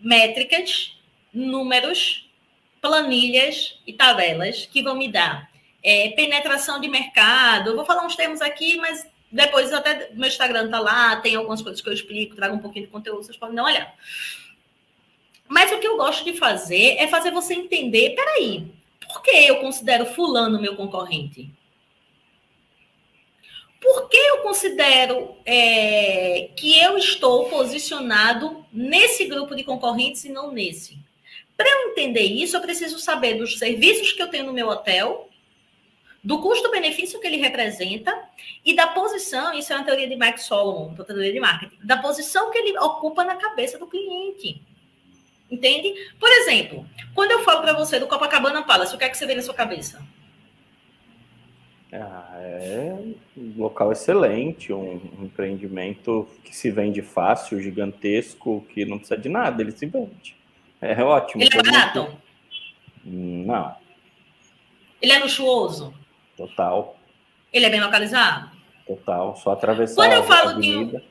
métricas, números, planilhas e tabelas que vão me dar é, penetração de mercado. Eu vou falar uns termos aqui, mas depois até meu Instagram tá lá, tem algumas coisas que eu explico, trago um pouquinho de conteúdo, vocês podem dar uma olhada. Mas o que eu gosto de fazer é fazer você entender, peraí, por que eu considero fulano meu concorrente? Por que eu considero é, que eu estou posicionado nesse grupo de concorrentes e não nesse? Para eu entender isso, eu preciso saber dos serviços que eu tenho no meu hotel, do custo-benefício que ele representa e da posição, isso é uma teoria de Mike Solomon, teoria de marketing, da posição que ele ocupa na cabeça do cliente. Entende? Por exemplo, quando eu falo para você do Copacabana Palace, o que é que você vê na sua cabeça? Ah, é um local excelente, um, empreendimento que se vende fácil, gigantesco, que não precisa de nada, ele se vende. É ótimo. Ele é barato? Não. Ele é luxuoso? Total. Ele é bem localizado? Total, só atravessar quando eu falo a de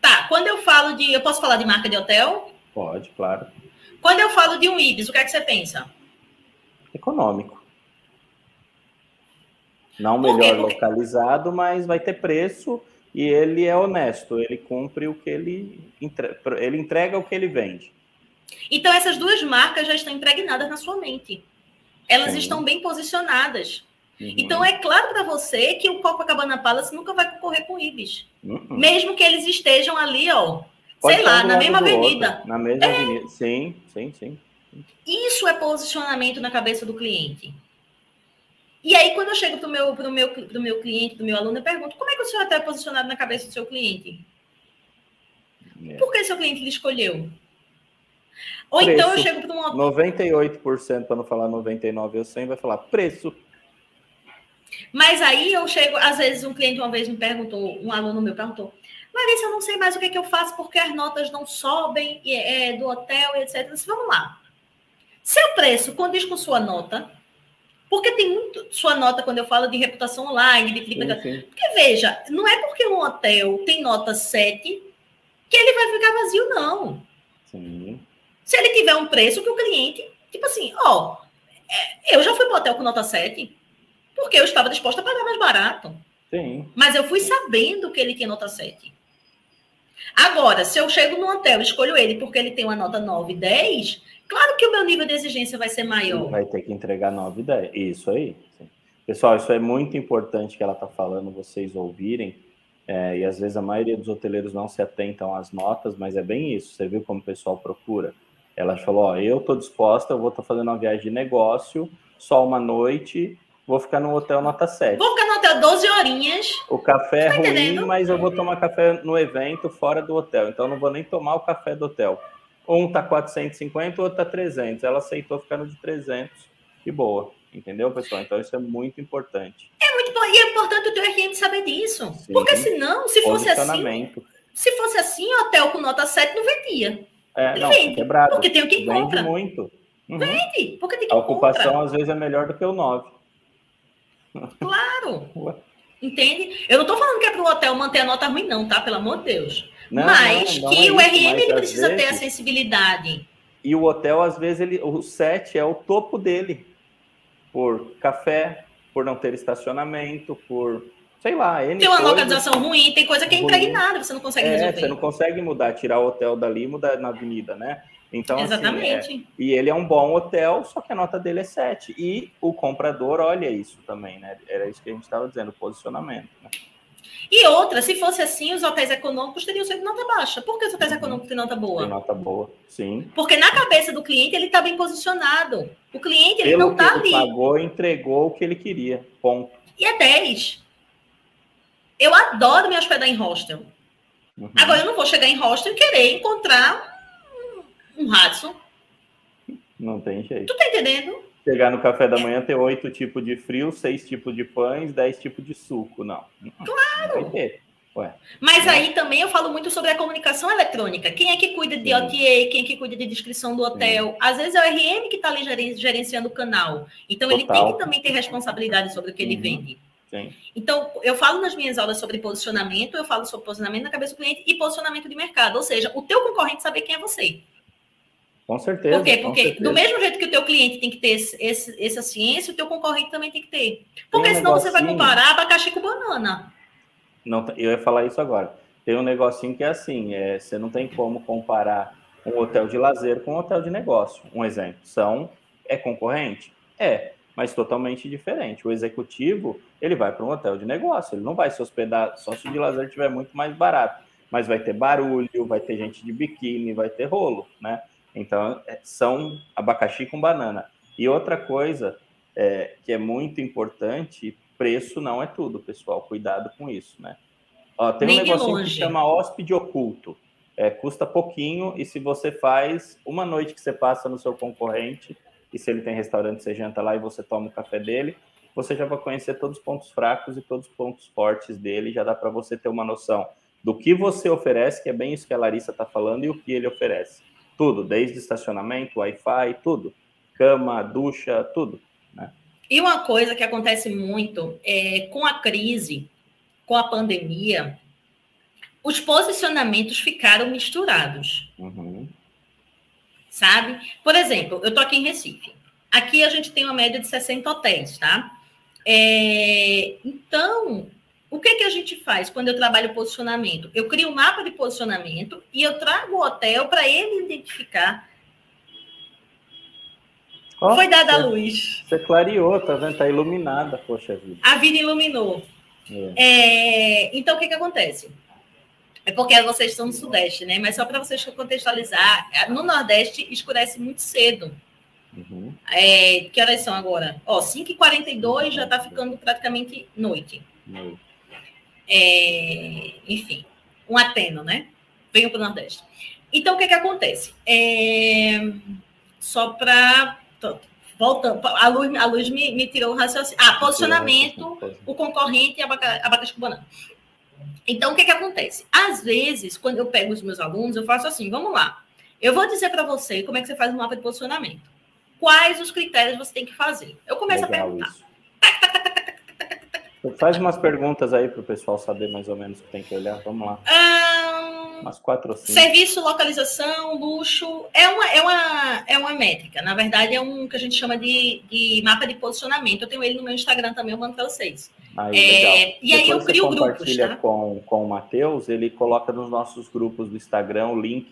Tá, quando eu falo de. Eu posso falar de marca de hotel? Pode, claro. Quando eu falo de um Ibis, o que é que você pensa? Econômico. Não melhor Porque... localizado, mas vai ter preço e ele é honesto, ele cumpre o que ele entrega, ele entrega o que ele vende. Então essas duas marcas já estão impregnadas na sua mente. Elas Sim. estão bem posicionadas. Uhum. Então é claro para você que o Copacabana Palace nunca vai concorrer com o Ibis. Uhum. Mesmo que eles estejam ali, ó, Pode sei lá, na mesma avenida. Outro, na mesma é. avenida. Sim, sim, sim. Isso é posicionamento na cabeça do cliente. E aí, quando eu chego para o meu, pro meu, pro meu cliente, do meu aluno, eu pergunto: como é que o senhor está posicionado na cabeça do seu cliente? É. Por que seu cliente lhe escolheu? Ou preço. então eu chego para um 98%, para não falar 99% ou 100%, vai falar preço. Mas aí eu chego, às vezes um cliente uma vez me perguntou, um aluno meu perguntou, Larissa, eu não sei mais o que, é que eu faço porque as notas não sobem é, do hotel, etc. Disse, Vamos lá. Seu preço condiz com sua nota, porque tem muito sua nota quando eu falo de reputação online, de sim, sim. Porque veja, não é porque um hotel tem nota 7 que ele vai ficar vazio, não. Sim. Se ele tiver um preço que o cliente, tipo assim, ó, é, eu já fui para hotel com nota 7, porque eu estava disposta a pagar mais barato. Sim. Mas eu fui sabendo que ele tinha nota 7. Agora, se eu chego no hotel e escolho ele porque ele tem uma nota 9, 10, Claro que o meu nível de exigência vai ser maior. Vai ter que entregar 9 e 10. Isso aí. Sim. Pessoal, isso é muito importante que ela está falando, vocês ouvirem. É, e às vezes a maioria dos hoteleiros não se atentam às notas, mas é bem isso. Você viu como o pessoal procura? Ela falou: Ó, eu estou disposta, eu vou estar fazendo uma viagem de negócio, só uma noite, vou ficar no hotel nota 7. Vou ficar no hotel 12 horinhas. O café é tá ruim, entendendo? mas eu vou tomar café no evento fora do hotel, então não vou nem tomar o café do hotel. Um tá 450, o outro tá 300. Ela aceitou ficar no de 300 e boa. Entendeu, pessoal? Então isso é muito importante. É muito bom. E é importante o teu RN saber disso. Sim. Porque senão, se fosse assim. Se fosse assim, hotel com nota 7 não vendia. É, não, vende. Quebrado. Porque tem o que Vende compra. muito. Uhum. Vende, porque tem que A ocupação compra. às vezes é melhor do que o 9. Claro. Entende? Eu não estou falando que é para o hotel manter a nota ruim, não, tá? Pelo amor de Deus. Não, mas não, não que é o RM ele precisa vezes, ter a sensibilidade. E o hotel, às vezes, ele, o 7 é o topo dele. Por café, por não ter estacionamento, por sei lá. N tem uma localização ruim, tem coisa que é impregnada, você não consegue é, resolver. Você não consegue mudar, tirar o hotel dali e mudar na avenida, né? Então, Exatamente. Assim, é, e ele é um bom hotel, só que a nota dele é 7. E o comprador olha isso também, né? Era isso que a gente estava dizendo, posicionamento. Né? E outra, se fosse assim, os hotéis econômicos teriam sido nota baixa. Por que os hotéis econômicos têm nota boa? Tem nota boa, sim. Porque na cabeça do cliente ele está bem posicionado. O cliente ele Pelo não está ali. Ele pagou, entregou o que ele queria. Ponto. E é 10. Eu adoro me hospedar em hostel. Uhum. Agora eu não vou chegar em hostel e querer encontrar um, Hudson. Não tem jeito. Tu tá entendendo? Chegar no café da manhã, ter oito tipos de frio, seis tipos de pães, dez tipos de suco. Não. Claro! Ter. Ué, Mas aí também eu falo muito sobre a comunicação eletrônica. Quem é que cuida de OTA? Quem é que cuida de descrição do hotel? Sim. Às vezes é o RM que está ali gerenciando o canal. Então Total. ele tem que também ter responsabilidade sobre o que ele uhum. vende. Sim. Então, eu falo nas minhas aulas sobre posicionamento, eu falo sobre posicionamento na cabeça do cliente e posicionamento de mercado. Ou seja, o teu concorrente saber quem é você. Com certeza. Por quê? Porque do mesmo jeito que o teu cliente tem que ter esse, esse, essa ciência, o teu concorrente também tem que ter. Porque um senão você vai comparar abacaxi com banana. Não, eu ia falar isso agora. Tem um negocinho que é assim, é, você não tem como comparar um hotel de lazer com um hotel de negócio. Um exemplo, são é concorrente? É, mas totalmente diferente. O executivo, ele vai para um hotel de negócio, ele não vai se hospedar só se o de lazer estiver muito mais barato, mas vai ter barulho, vai ter gente de biquíni, vai ter rolo, né? Então, é, são abacaxi com banana. E outra coisa é, que é muito importante, preço não é tudo, pessoal. Cuidado com isso, né? Ó, tem Nem um negocinho que chama hóspede oculto. É, custa pouquinho e se você faz uma noite que você passa no seu concorrente, e se ele tem restaurante, você janta lá e você toma o café dele, você já vai conhecer todos os pontos fracos e todos os pontos fortes dele, já dá para você ter uma noção do que você oferece, que é bem isso que a Larissa está falando, e o que ele oferece. Tudo, desde estacionamento, Wi-Fi, tudo. Cama, ducha, tudo. Né? E uma coisa que acontece muito é com a crise, com a pandemia, os posicionamentos ficaram misturados. Uhum. Sabe? Por exemplo, eu estou aqui em Recife. Aqui a gente tem uma média de 60 hotéis, tá? É, então, o que, que a gente faz quando eu trabalho posicionamento? Eu crio um mapa de posicionamento e eu trago o hotel para ele identificar. Oh, Foi dada a luz. Você clareou, tá vendo? Tá iluminada, poxa vida. A vida iluminou. É. É, então, o que, que acontece? É porque vocês estão no Sudeste, né? Mas só para vocês contextualizar, no Nordeste escurece muito cedo. Uhum. É, que horas são agora? Ó, 5h42 já está ficando praticamente noite. Noite. É, enfim, um ateno, né? Venho para o Nordeste. Então, o que, que acontece? É, só para. Voltando, a luz, a luz me, me tirou o raciocínio. Ah, posicionamento, o concorrente e abacaxi com banana. Então, o que, que acontece? Às vezes, quando eu pego os meus alunos, eu faço assim: vamos lá. Eu vou dizer para você como é que você faz um mapa de posicionamento. Quais os critérios você tem que fazer? Eu começo Legal a perguntar. Isso. Faz umas perguntas aí para o pessoal saber mais ou menos o que tem que olhar. Vamos lá. Um, umas quatro ou cinco. Serviço, localização, luxo. É uma, é, uma, é uma métrica. Na verdade, é um que a gente chama de, de mapa de posicionamento. Eu tenho ele no meu Instagram também, eu mando para vocês. Aí, é, e aí eu crio grupos. compartilha tá? com, com o Matheus, ele coloca nos nossos grupos do Instagram o link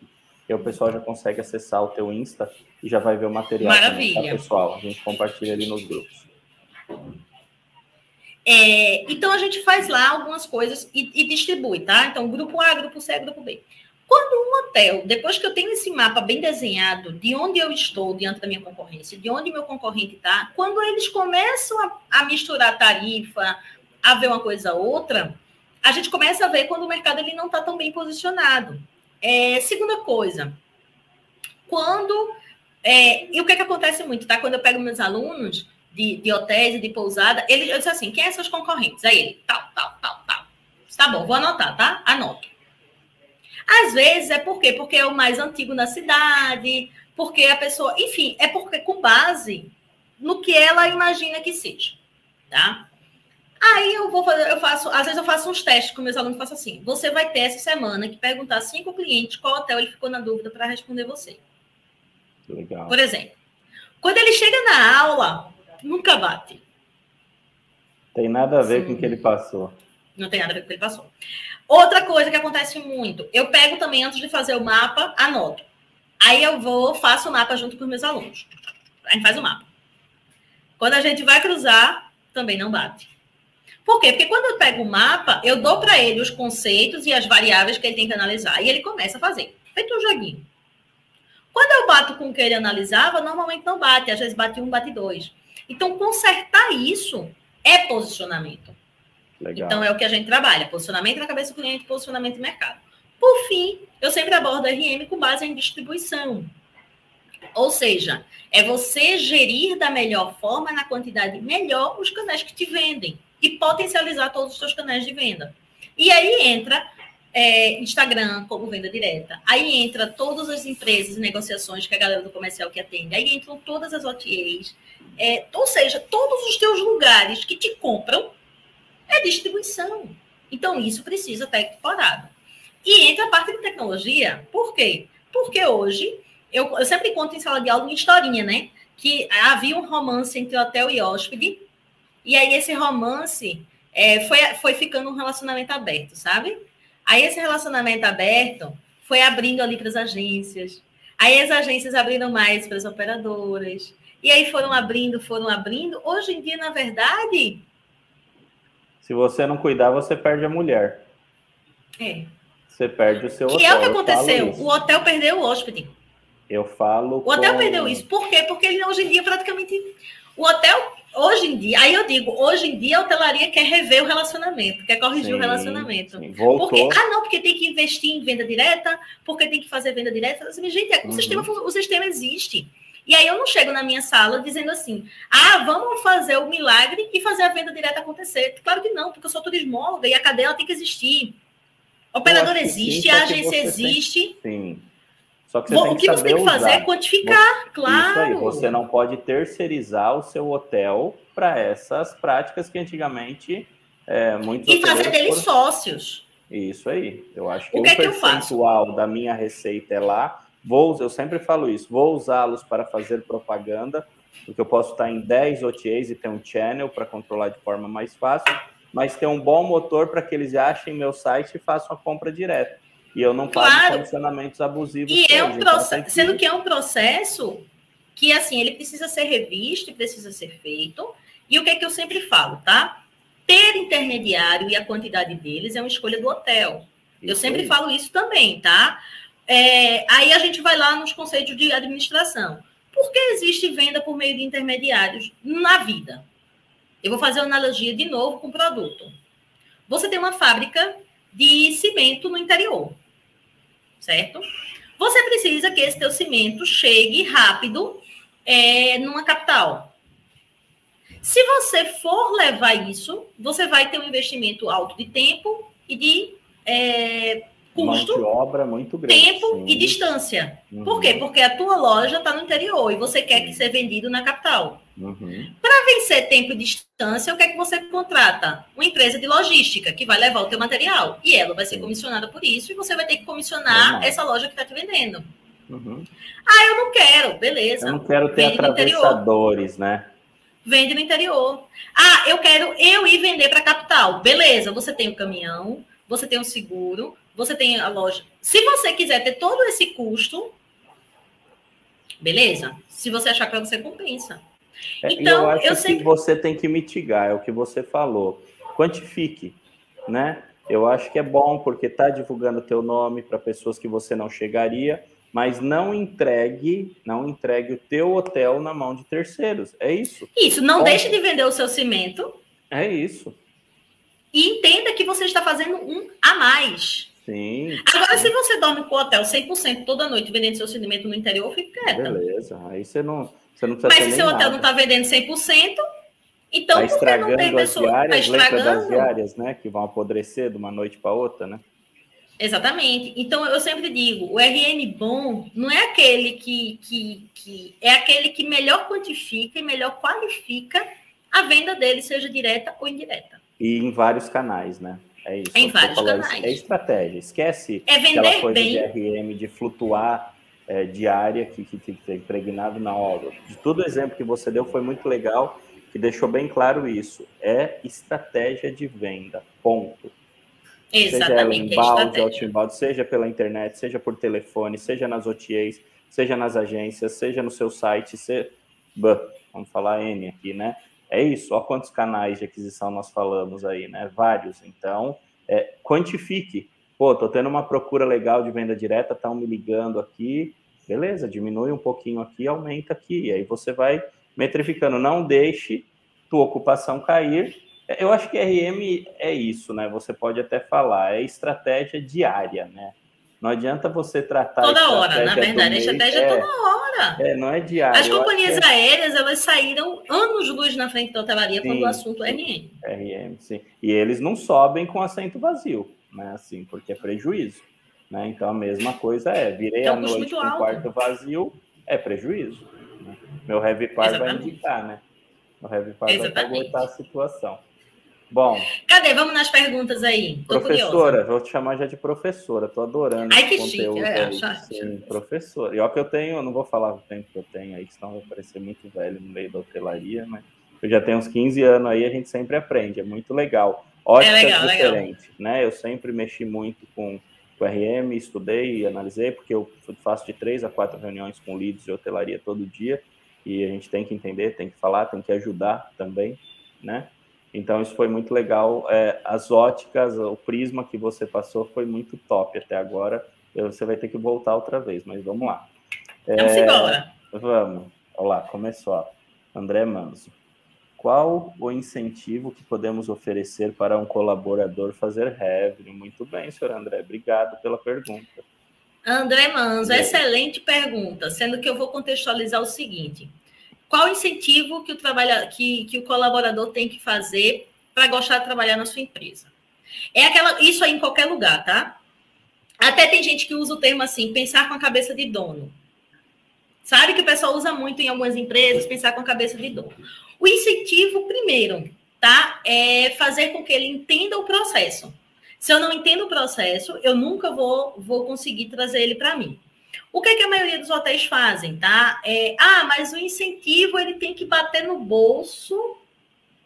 e o pessoal já consegue acessar o teu Insta e já vai ver o material. Maravilha. Também, tá, pessoal? A gente compartilha ali nos grupos. É, então a gente faz lá algumas coisas e, e, distribui, tá? Então, grupo A, grupo C, grupo B. Quando um hotel, depois que eu tenho esse mapa bem desenhado, de onde eu estou diante da minha concorrência, de onde meu concorrente está, quando eles começam a, a misturar tarifa, a ver uma coisa ou outra, a gente começa a ver quando o mercado ele não está tão bem posicionado. É, segunda coisa, quando. É, e o que, é que acontece muito, tá? Quando eu pego meus alunos, de, de hotéis e de pousada, ele disse assim: quem são seus concorrentes? Aí ele, tal, tal, tal, tal. Tá bom, vou anotar, tá? Anoto. Às vezes é por quê? Porque é o mais antigo na cidade, porque a pessoa, enfim, é porque com base no que ela imagina que seja, tá? Aí eu vou fazer, eu faço, às vezes eu faço uns testes com meus alunos, faço assim: você vai ter essa semana que perguntar cinco clientes qual hotel ele ficou na dúvida para responder você. Legal. Por exemplo, quando ele chega na aula, nunca bate. Tem nada a ver Sim. com o que ele passou. Não tem nada a ver com o que ele passou. Outra coisa que acontece muito, eu pego também antes de fazer o mapa, anoto. Aí eu vou, faço o mapa junto com os meus alunos. A gente faz o mapa. Quando a gente vai cruzar, também não bate. Por quê? Porque quando eu pego o mapa, eu dou para ele os conceitos e as variáveis que ele tem que analisar. E ele começa a fazer. Feito um joguinho. Quando eu bato com o que ele analisava, normalmente não bate. Às vezes bate um, bate dois. Então, consertar isso é posicionamento. Legal. Então, é o que a gente trabalha: posicionamento na cabeça do cliente, posicionamento no mercado. Por fim, eu sempre abordo RM com base em distribuição. Ou seja, é você gerir da melhor forma, na quantidade melhor, os canais que te vendem e potencializar todos os seus canais de venda. E aí entra é, Instagram como venda direta. Aí entra todas as empresas e negociações que a galera do comercial que atende. Aí entram todas as OTAs. É, ou seja, todos os teus lugares que te compram é distribuição. Então, isso precisa estar equiparado. E entra a parte de tecnologia. Por quê? Porque hoje, eu, eu sempre conto em sala de aula uma historinha, né? Que havia um romance entre hotel e hóspede. E aí, esse romance é, foi, foi ficando um relacionamento aberto, sabe? Aí esse relacionamento aberto foi abrindo ali para as agências. Aí as agências abriram mais para as operadoras. e aí foram abrindo, foram abrindo. Hoje em dia, na verdade. Se você não cuidar, você perde a mulher. É. Você perde o seu que hotel. Que é o que aconteceu. O hotel perdeu o hóspede. Eu falo. O hotel com... perdeu isso. Por quê? Porque ele hoje em dia praticamente. O hotel, hoje em dia, aí eu digo, hoje em dia a hotelaria quer rever o relacionamento, quer corrigir sim, o relacionamento. Sim. Porque, ah, não, porque tem que investir em venda direta, porque tem que fazer venda direta. Assim, gente, é, o, uhum. sistema, o sistema existe. E aí eu não chego na minha sala dizendo assim, ah, vamos fazer o milagre e fazer a venda direta acontecer. Claro que não, porque eu sou turismóloga e a cadeia tem que existir. O operador existe, a agência existe. Tem, sim. Só que você Bom, o que você tem que fazer é quantificar, você, claro. Isso aí, você não pode terceirizar o seu hotel para essas práticas que antigamente é, muitos E fazer deles sócios. Isso aí. Eu acho que o, que é percentual da minha receita é lá. Vou, eu sempre falo isso, vou usá-los para fazer propaganda, porque eu posso estar em 10 OTAs e ter um channel para controlar de forma mais fácil mas ter um bom motor para que eles achem meu site e façam a compra direta. E eu não claro. pago condicionamentos abusivos. E é um então, processo, que... sendo que é um processo que assim ele precisa ser revisto e precisa ser feito. E o que é que eu sempre falo, tá? Ter intermediário e a quantidade deles é uma escolha do hotel. Isso eu sempre aí. falo isso também, tá? É, aí a gente vai lá nos conceitos de administração. Por que existe venda por meio de intermediários na vida? Eu vou fazer uma analogia de novo com o produto. Você tem uma fábrica de cimento no interior, certo? Você precisa que esse teu cimento chegue rápido é, numa capital. Se você for levar isso, você vai ter um investimento alto de tempo e de é, custo, Mão obra muito grande. Tempo sim. e distância. Uhum. Por quê? Porque a tua loja está no interior e você quer que seja vendido na capital. Uhum. Para vencer tempo e distância, o que é que você contrata? Uma empresa de logística que vai levar o teu material. E ela vai ser comissionada por isso e você vai ter que comissionar uhum. essa loja que está te vendendo. Uhum. Ah, eu não quero. Beleza. Eu não quero ter Vende atravessadores, né? Vende no interior. Ah, eu quero eu ir vender para a capital. Beleza, você tem o caminhão, você tem o seguro, você tem a loja. Se você quiser ter todo esse custo, beleza. Se você achar que você compensa. É, então, eu acho eu sempre... que você tem que mitigar, é o que você falou. Quantifique, né? Eu acho que é bom porque está divulgando teu nome para pessoas que você não chegaria, mas não entregue, não entregue o teu hotel na mão de terceiros. É isso. Isso, não bom, deixe de vender o seu cimento. É isso. E entenda que você está fazendo um a mais. Sim. Agora, sim. se você dorme com o hotel 100% toda noite vendendo seu cimento no interior, fica quieta. Beleza, aí você não, você não precisa Mas se seu hotel nada. não está vendendo 100%, então tá por que não tem pessoa tá diárias, tá estragando? das diárias, né? Que vão apodrecer de uma noite para outra, né? Exatamente. Então, eu sempre digo, o RN bom não é aquele que, que, que é aquele que melhor quantifica e melhor qualifica a venda dele, seja direta ou indireta. E em vários canais, né? É isso. Em vários canais. É estratégia. Esquece é aquela coisa bem. de RM, de flutuar é, diária que, que, que é impregnado na obra. De todo o exemplo que você deu foi muito legal, que deixou bem claro isso. É estratégia de venda, ponto. Exatamente. Seja ela inbound, outbound, seja pela internet, seja por telefone, seja nas OTAs, seja nas agências, seja no seu site, se... vamos falar N aqui, né? É isso, olha quantos canais de aquisição nós falamos aí, né? Vários. Então, é, quantifique. Pô, tô tendo uma procura legal de venda direta, estão me ligando aqui. Beleza, diminui um pouquinho aqui, aumenta aqui. E aí você vai metrificando. Não deixe tua ocupação cair. Eu acho que RM é isso, né? Você pode até falar, é estratégia diária, né? Não adianta você tratar. Toda hora, na verdade, a estratégia é, toda hora. É, não é diário. As companhias é... aéreas, elas saíram anos-luz na frente da hotelaria quando o assunto é RM. RM, sim. E eles não sobem com assento vazio, né? Assim, porque é prejuízo. Né? Então a mesma coisa é, virei então, a noite com o quarto vazio, é prejuízo. Né? Meu heavy par vai indicar, né? O heavy par vai aguentar a situação. Bom. Cadê? Vamos nas perguntas aí. Tô professora, curiosa. vou te chamar já de professora. Tô adorando Ai, que conteúdo chique. É, Sim, professora. E ó que eu tenho, não vou falar o tempo que eu tenho aí, senão vai parecer muito velho no meio da hotelaria, mas eu já tenho uns 15 anos aí, a gente sempre aprende, é muito legal. Ótica é legal, diferente, legal. né? Eu sempre mexi muito com o RM, estudei e analisei, porque eu faço de três a quatro reuniões com leads de hotelaria todo dia. e a gente tem que entender, tem que falar, tem que ajudar também, né? Então isso foi muito legal. É, as óticas, o prisma que você passou foi muito top até agora. Você vai ter que voltar outra vez, mas vamos lá. É, vamos embora. Vamos. Olha lá, começou. André Manso. Qual o incentivo que podemos oferecer para um colaborador fazer revenue? Muito bem, senhor André. Obrigado pela pergunta. André Manso, excelente pergunta, sendo que eu vou contextualizar o seguinte. Qual o incentivo que o, trabalha, que, que o colaborador tem que fazer para gostar de trabalhar na sua empresa? É aquela, isso aí em qualquer lugar, tá? Até tem gente que usa o termo assim, pensar com a cabeça de dono. Sabe que o pessoal usa muito em algumas empresas, pensar com a cabeça de dono. O incentivo, primeiro, tá? É fazer com que ele entenda o processo. Se eu não entendo o processo, eu nunca vou, vou conseguir trazer ele para mim. O que, é que a maioria dos hotéis fazem, tá? É, ah, mas o incentivo ele tem que bater no bolso.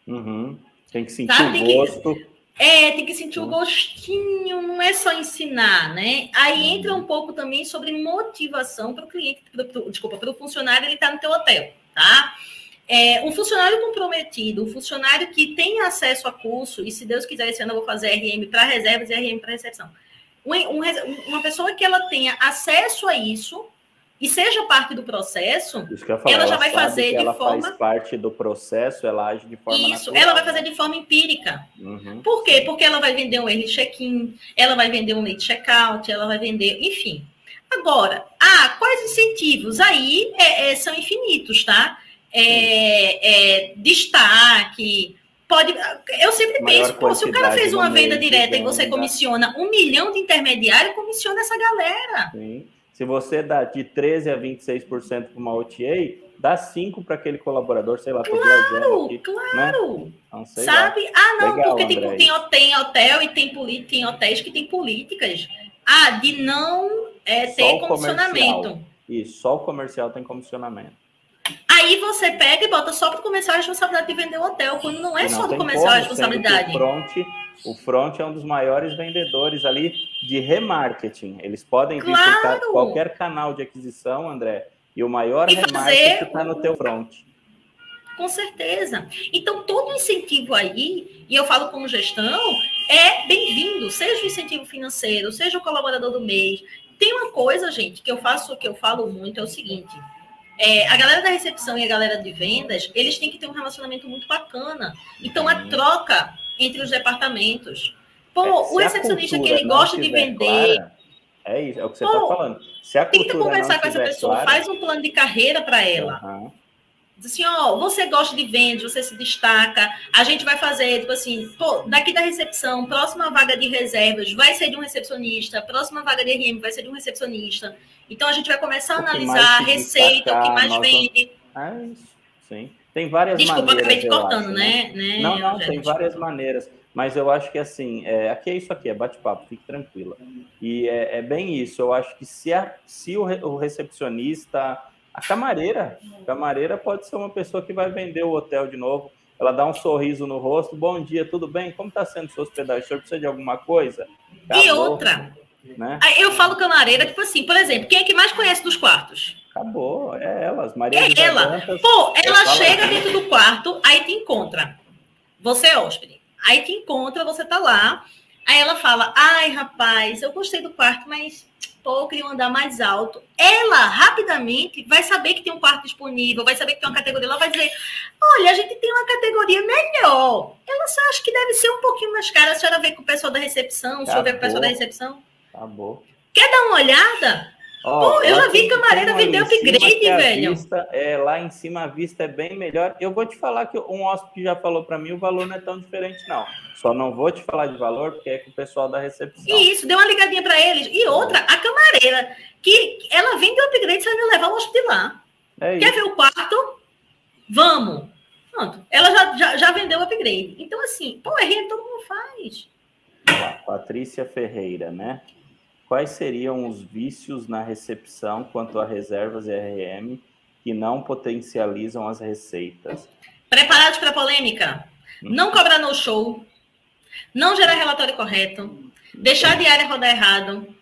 Uhum. Tem que sentir tá? o gosto. Que, é, tem que sentir o uhum. gostinho, não é só ensinar, né? Aí uhum. entra um pouco também sobre motivação para o cliente, pro, pro, desculpa, para o funcionário ele estar tá no teu hotel, tá? É, um funcionário comprometido, um funcionário que tem acesso a curso, e se Deus quiser, esse ano eu vou fazer RM para reservas e RM para recepção uma pessoa que ela tenha acesso a isso e seja parte do processo, falar, ela, ela já vai fazer de ela forma. Faz parte do processo, ela age de forma. Isso, natural. ela vai fazer de forma empírica. Uhum. Por quê? Porque ela vai vender um early check-in, ela vai vender um late check-out, ela vai vender, enfim. Agora, ah, quais incentivos? Aí é, é, são infinitos, tá? É, é, destaque, pode. Eu sempre penso, pô, se o cara fez uma venda direta e você comissiona um milhão de intermediários, comissiona essa galera. Sim. Se você dá de 13% a 26% para uma OTA, dá 5% para aquele colaborador, sei lá, claro, aqui, claro. Né? Não Sabe? Lá. Ah, não, Legal, porque tem, tem, tem hotel e tem, tem hotéis que tem políticas. Ah, de não é, ter comissionamento. Isso, só o comercial tem comissionamento. Aí você pega e bota só para começar a responsabilidade de vender o hotel, quando não é não só do comercial a responsabilidade. O front, o front é um dos maiores vendedores ali de remarketing. Eles podem claro. vir qualquer canal de aquisição, André, e o maior e remarketing está no teu front. Com certeza. Então, todo incentivo aí, e eu falo como gestão, é bem-vindo, seja o incentivo financeiro, seja o colaborador do mês. Tem uma coisa, gente, que eu faço, que eu falo muito, é o seguinte é, a galera da recepção e a galera de vendas, eles têm que ter um relacionamento muito bacana. Então, a troca entre os departamentos. Pô, é, o recepcionista que ele gosta de vender. Clara, é isso, é o que você está falando. Se a que conversar com essa pessoa, clara, faz um plano de carreira para ela. Uhum. Diz assim, ó, você gosta de vendas, você se destaca, a gente vai fazer, tipo assim, pô, daqui da recepção, próxima vaga de reservas vai ser de um recepcionista, próxima vaga de RM vai ser de um recepcionista. Então a gente vai começar a analisar a receita, o que mais nossa... vende. Isso, sim. Tem várias Desculpa, maneiras. Desculpa, acabei te cortando, né? né? Não, não, tem várias maneiras. Mas eu acho que assim, é, aqui é isso aqui, é bate-papo, fique tranquila. E é, é, bem isso. Eu acho que se, a, se o, o recepcionista a camareira, a camareira pode ser uma pessoa que vai vender o hotel de novo. Ela dá um sorriso no rosto. Bom dia, tudo bem? Como está sendo sua hospedagem? O senhor precisa de alguma coisa? Acabou, e outra, né? eu falo camareira, tipo assim, por exemplo, quem é que mais conhece dos quartos? Acabou, é elas. Maria é ela. Pô, ela chega dentro do quarto, aí te encontra. Você é hóspede. Aí te encontra, você tá lá. Aí ela fala: Ai, rapaz, eu gostei do quarto, mas pô, eu queria um andar mais alto. Ela, rapidamente, vai saber que tem um quarto disponível, vai saber que tem uma categoria, ela vai dizer, olha, a gente tem uma categoria melhor. Ela só acha que deve ser um pouquinho mais cara. A senhora vê com o pessoal da recepção, o senhor vê com o pessoal da recepção. Tá bom. Quer dar uma olhada? Oh, Pô, eu já vi camareira vender upgrade, velho. Vista, é, lá em cima a vista é bem melhor. Eu vou te falar que um hóspede já falou para mim, o valor não é tão diferente, não. Só não vou te falar de valor, porque é com o pessoal da recepção. Isso, deu uma ligadinha para eles. E outra, a camareira, que ela vende o upgrade, você vai me levar o hóspede lá. É Quer ver o quarto? Vamos. Pronto. Ela já, já, já vendeu o upgrade. Então, assim, pô, é todo mundo faz. Patrícia Ferreira, né? Quais seriam os vícios na recepção quanto a reservas e RM que não potencializam as receitas? Preparados para a polêmica? Hum. Não cobrar no show, não gerar relatório correto, deixar a diária rodar errado,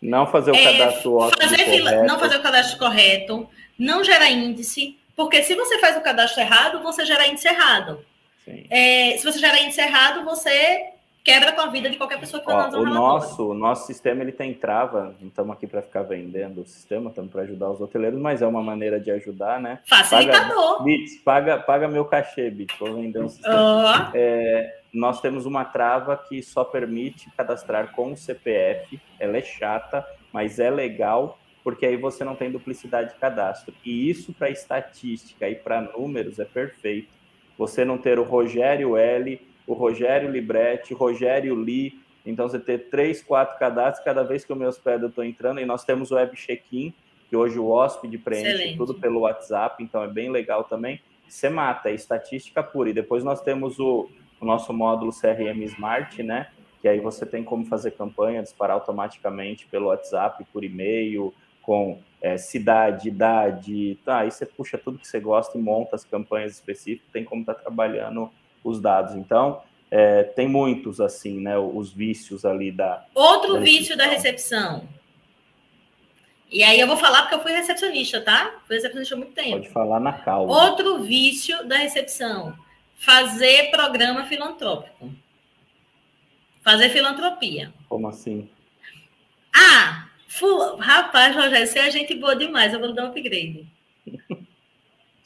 não fazer o é, cadastro fazer fila, não fazer o cadastro correto, não gerar índice. Porque se você faz o cadastro errado, você gera índice errado. É, se você gera índice errado, você quebra com a vida de qualquer pessoa que analisar o nosso, o nosso sistema ele tem trava, não estamos aqui para ficar vendendo o sistema, estamos para ajudar os hoteleiros, mas é uma maneira de ajudar, né? Facilitador. Paga, Bits, paga, paga meu cachê, Bits, vou vender um sistema. É, nós temos uma trava que só permite cadastrar com o CPF, ela é chata, mas é legal, porque aí você não tem duplicidade de cadastro. E isso para estatística e para números é perfeito. Você não ter o Rogério L o Rogério Libretti, Rogério Li. Então, você ter três, quatro cadastros, cada vez que eu me hospedo, eu estou entrando. E nós temos o Web Check-in, que hoje o hóspede preenche Excelente. tudo pelo WhatsApp, então é bem legal também. Você mata, é estatística pura. E depois nós temos o, o nosso módulo CRM Smart, né? Que aí você tem como fazer campanha, disparar automaticamente pelo WhatsApp, por e-mail, com é, cidade, idade, tá? Aí você puxa tudo que você gosta e monta as campanhas específicas, tem como estar tá trabalhando os dados. Então, é, tem muitos, assim, né? Os vícios ali da. Outro da vício da recepção. E aí eu vou falar porque eu fui recepcionista, tá? Fui recepcionista há muito tempo. Pode falar na calma. Outro vício da recepção: fazer programa filantrópico. Fazer filantropia. Como assim? Ah, rapaz, Rogério, você é gente boa demais, eu vou dar um upgrade.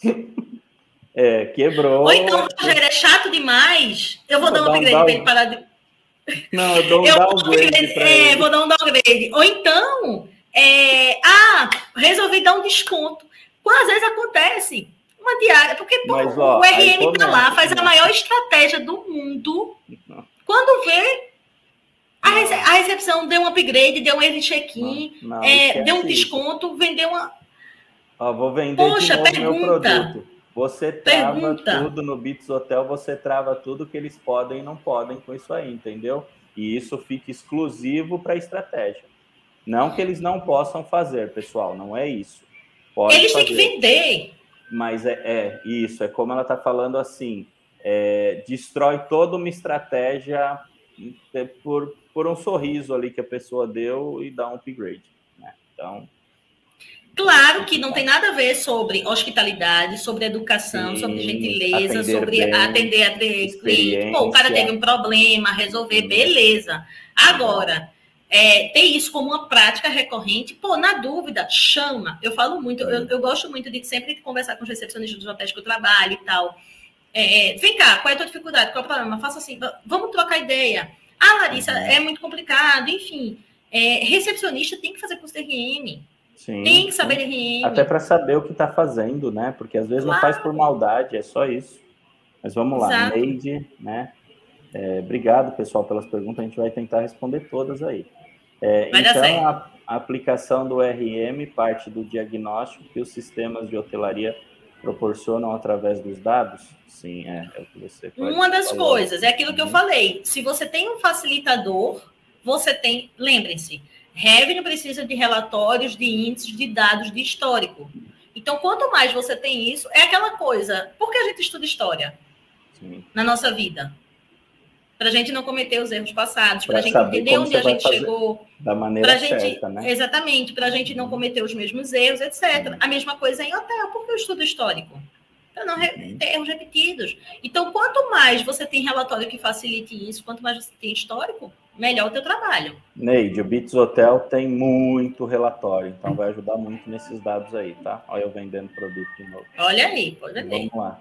É, quebrou. Ou então, Rogério, é chato demais. Eu vou, vou dar um upgrade um para ele parar de. Não, eu dou um eu downgrade. Vou, é, vou dar um downgrade. Ou então, é... ah, resolvi dar um desconto. Às vezes acontece uma diária, porque pô, Mas, ó, o RM tá lá, faz a maior estratégia do mundo. Quando vê, a, rece a, recepção deu um upgrade, deu um early check-in, é, deu um desconto, vendeu uma. Ó, vou vender Poxa, de novo pergunta. meu produto. Você trava Pergunta. tudo no Bits Hotel, você trava tudo que eles podem e não podem com isso aí, entendeu? E isso fica exclusivo para a estratégia. Não que eles não possam fazer, pessoal, não é isso. Pode eles fazer. têm que vender. Mas é, é isso, é como ela está falando assim: é, destrói toda uma estratégia é, por, por um sorriso ali que a pessoa deu e dá um upgrade. Né? Então, Claro que não tem nada a ver sobre hospitalidade, sobre educação, Sim, sobre gentileza, atender sobre bem, atender a cliente. Pô, o cara teve um problema, resolver, beleza. Agora, é, ter isso como uma prática recorrente, pô, na dúvida, chama. Eu falo muito, eu, eu gosto muito de sempre conversar com os recepcionistas dos hotéis que eu trabalho e tal. É, vem cá, qual é a tua dificuldade? Qual é o problema? Faça assim, vamos trocar ideia. Ah, Larissa, uhum. é muito complicado, enfim. É, recepcionista tem que fazer curso de RM. Sim, tem que saber sim. Até para saber o que está fazendo, né? Porque às vezes claro. não faz por maldade, é só isso. Mas vamos lá, Exato. Neide, né? É, obrigado, pessoal, pelas perguntas. A gente vai tentar responder todas aí. É, então, a, a, aplicação do RM parte do diagnóstico que os sistemas de hotelaria proporcionam através dos dados? Sim, é, é o que você Uma das falou. coisas, é aquilo que eu uhum. falei. Se você tem um facilitador, você tem, lembrem-se, Revenue precisa de relatórios, de índices, de dados, de histórico. Então, quanto mais você tem isso, é aquela coisa. Por que a gente estuda história Sim. na nossa vida? Para a gente não cometer os erros passados, para a gente entender onde a gente chegou. Da maneira gente, certa, né? Exatamente, para a gente não cometer os mesmos erros, etc. A mesma coisa em hotel. Por que eu estudo histórico? Para não uhum. ter erros repetidos. Então, quanto mais você tem relatório que facilite isso, quanto mais você tem histórico, melhor o teu trabalho. Neide, o Bits Hotel tem muito relatório, então vai ajudar muito nesses dados aí, tá? Olha eu vendendo produto de novo. Olha aí, pode ver. Vamos lá.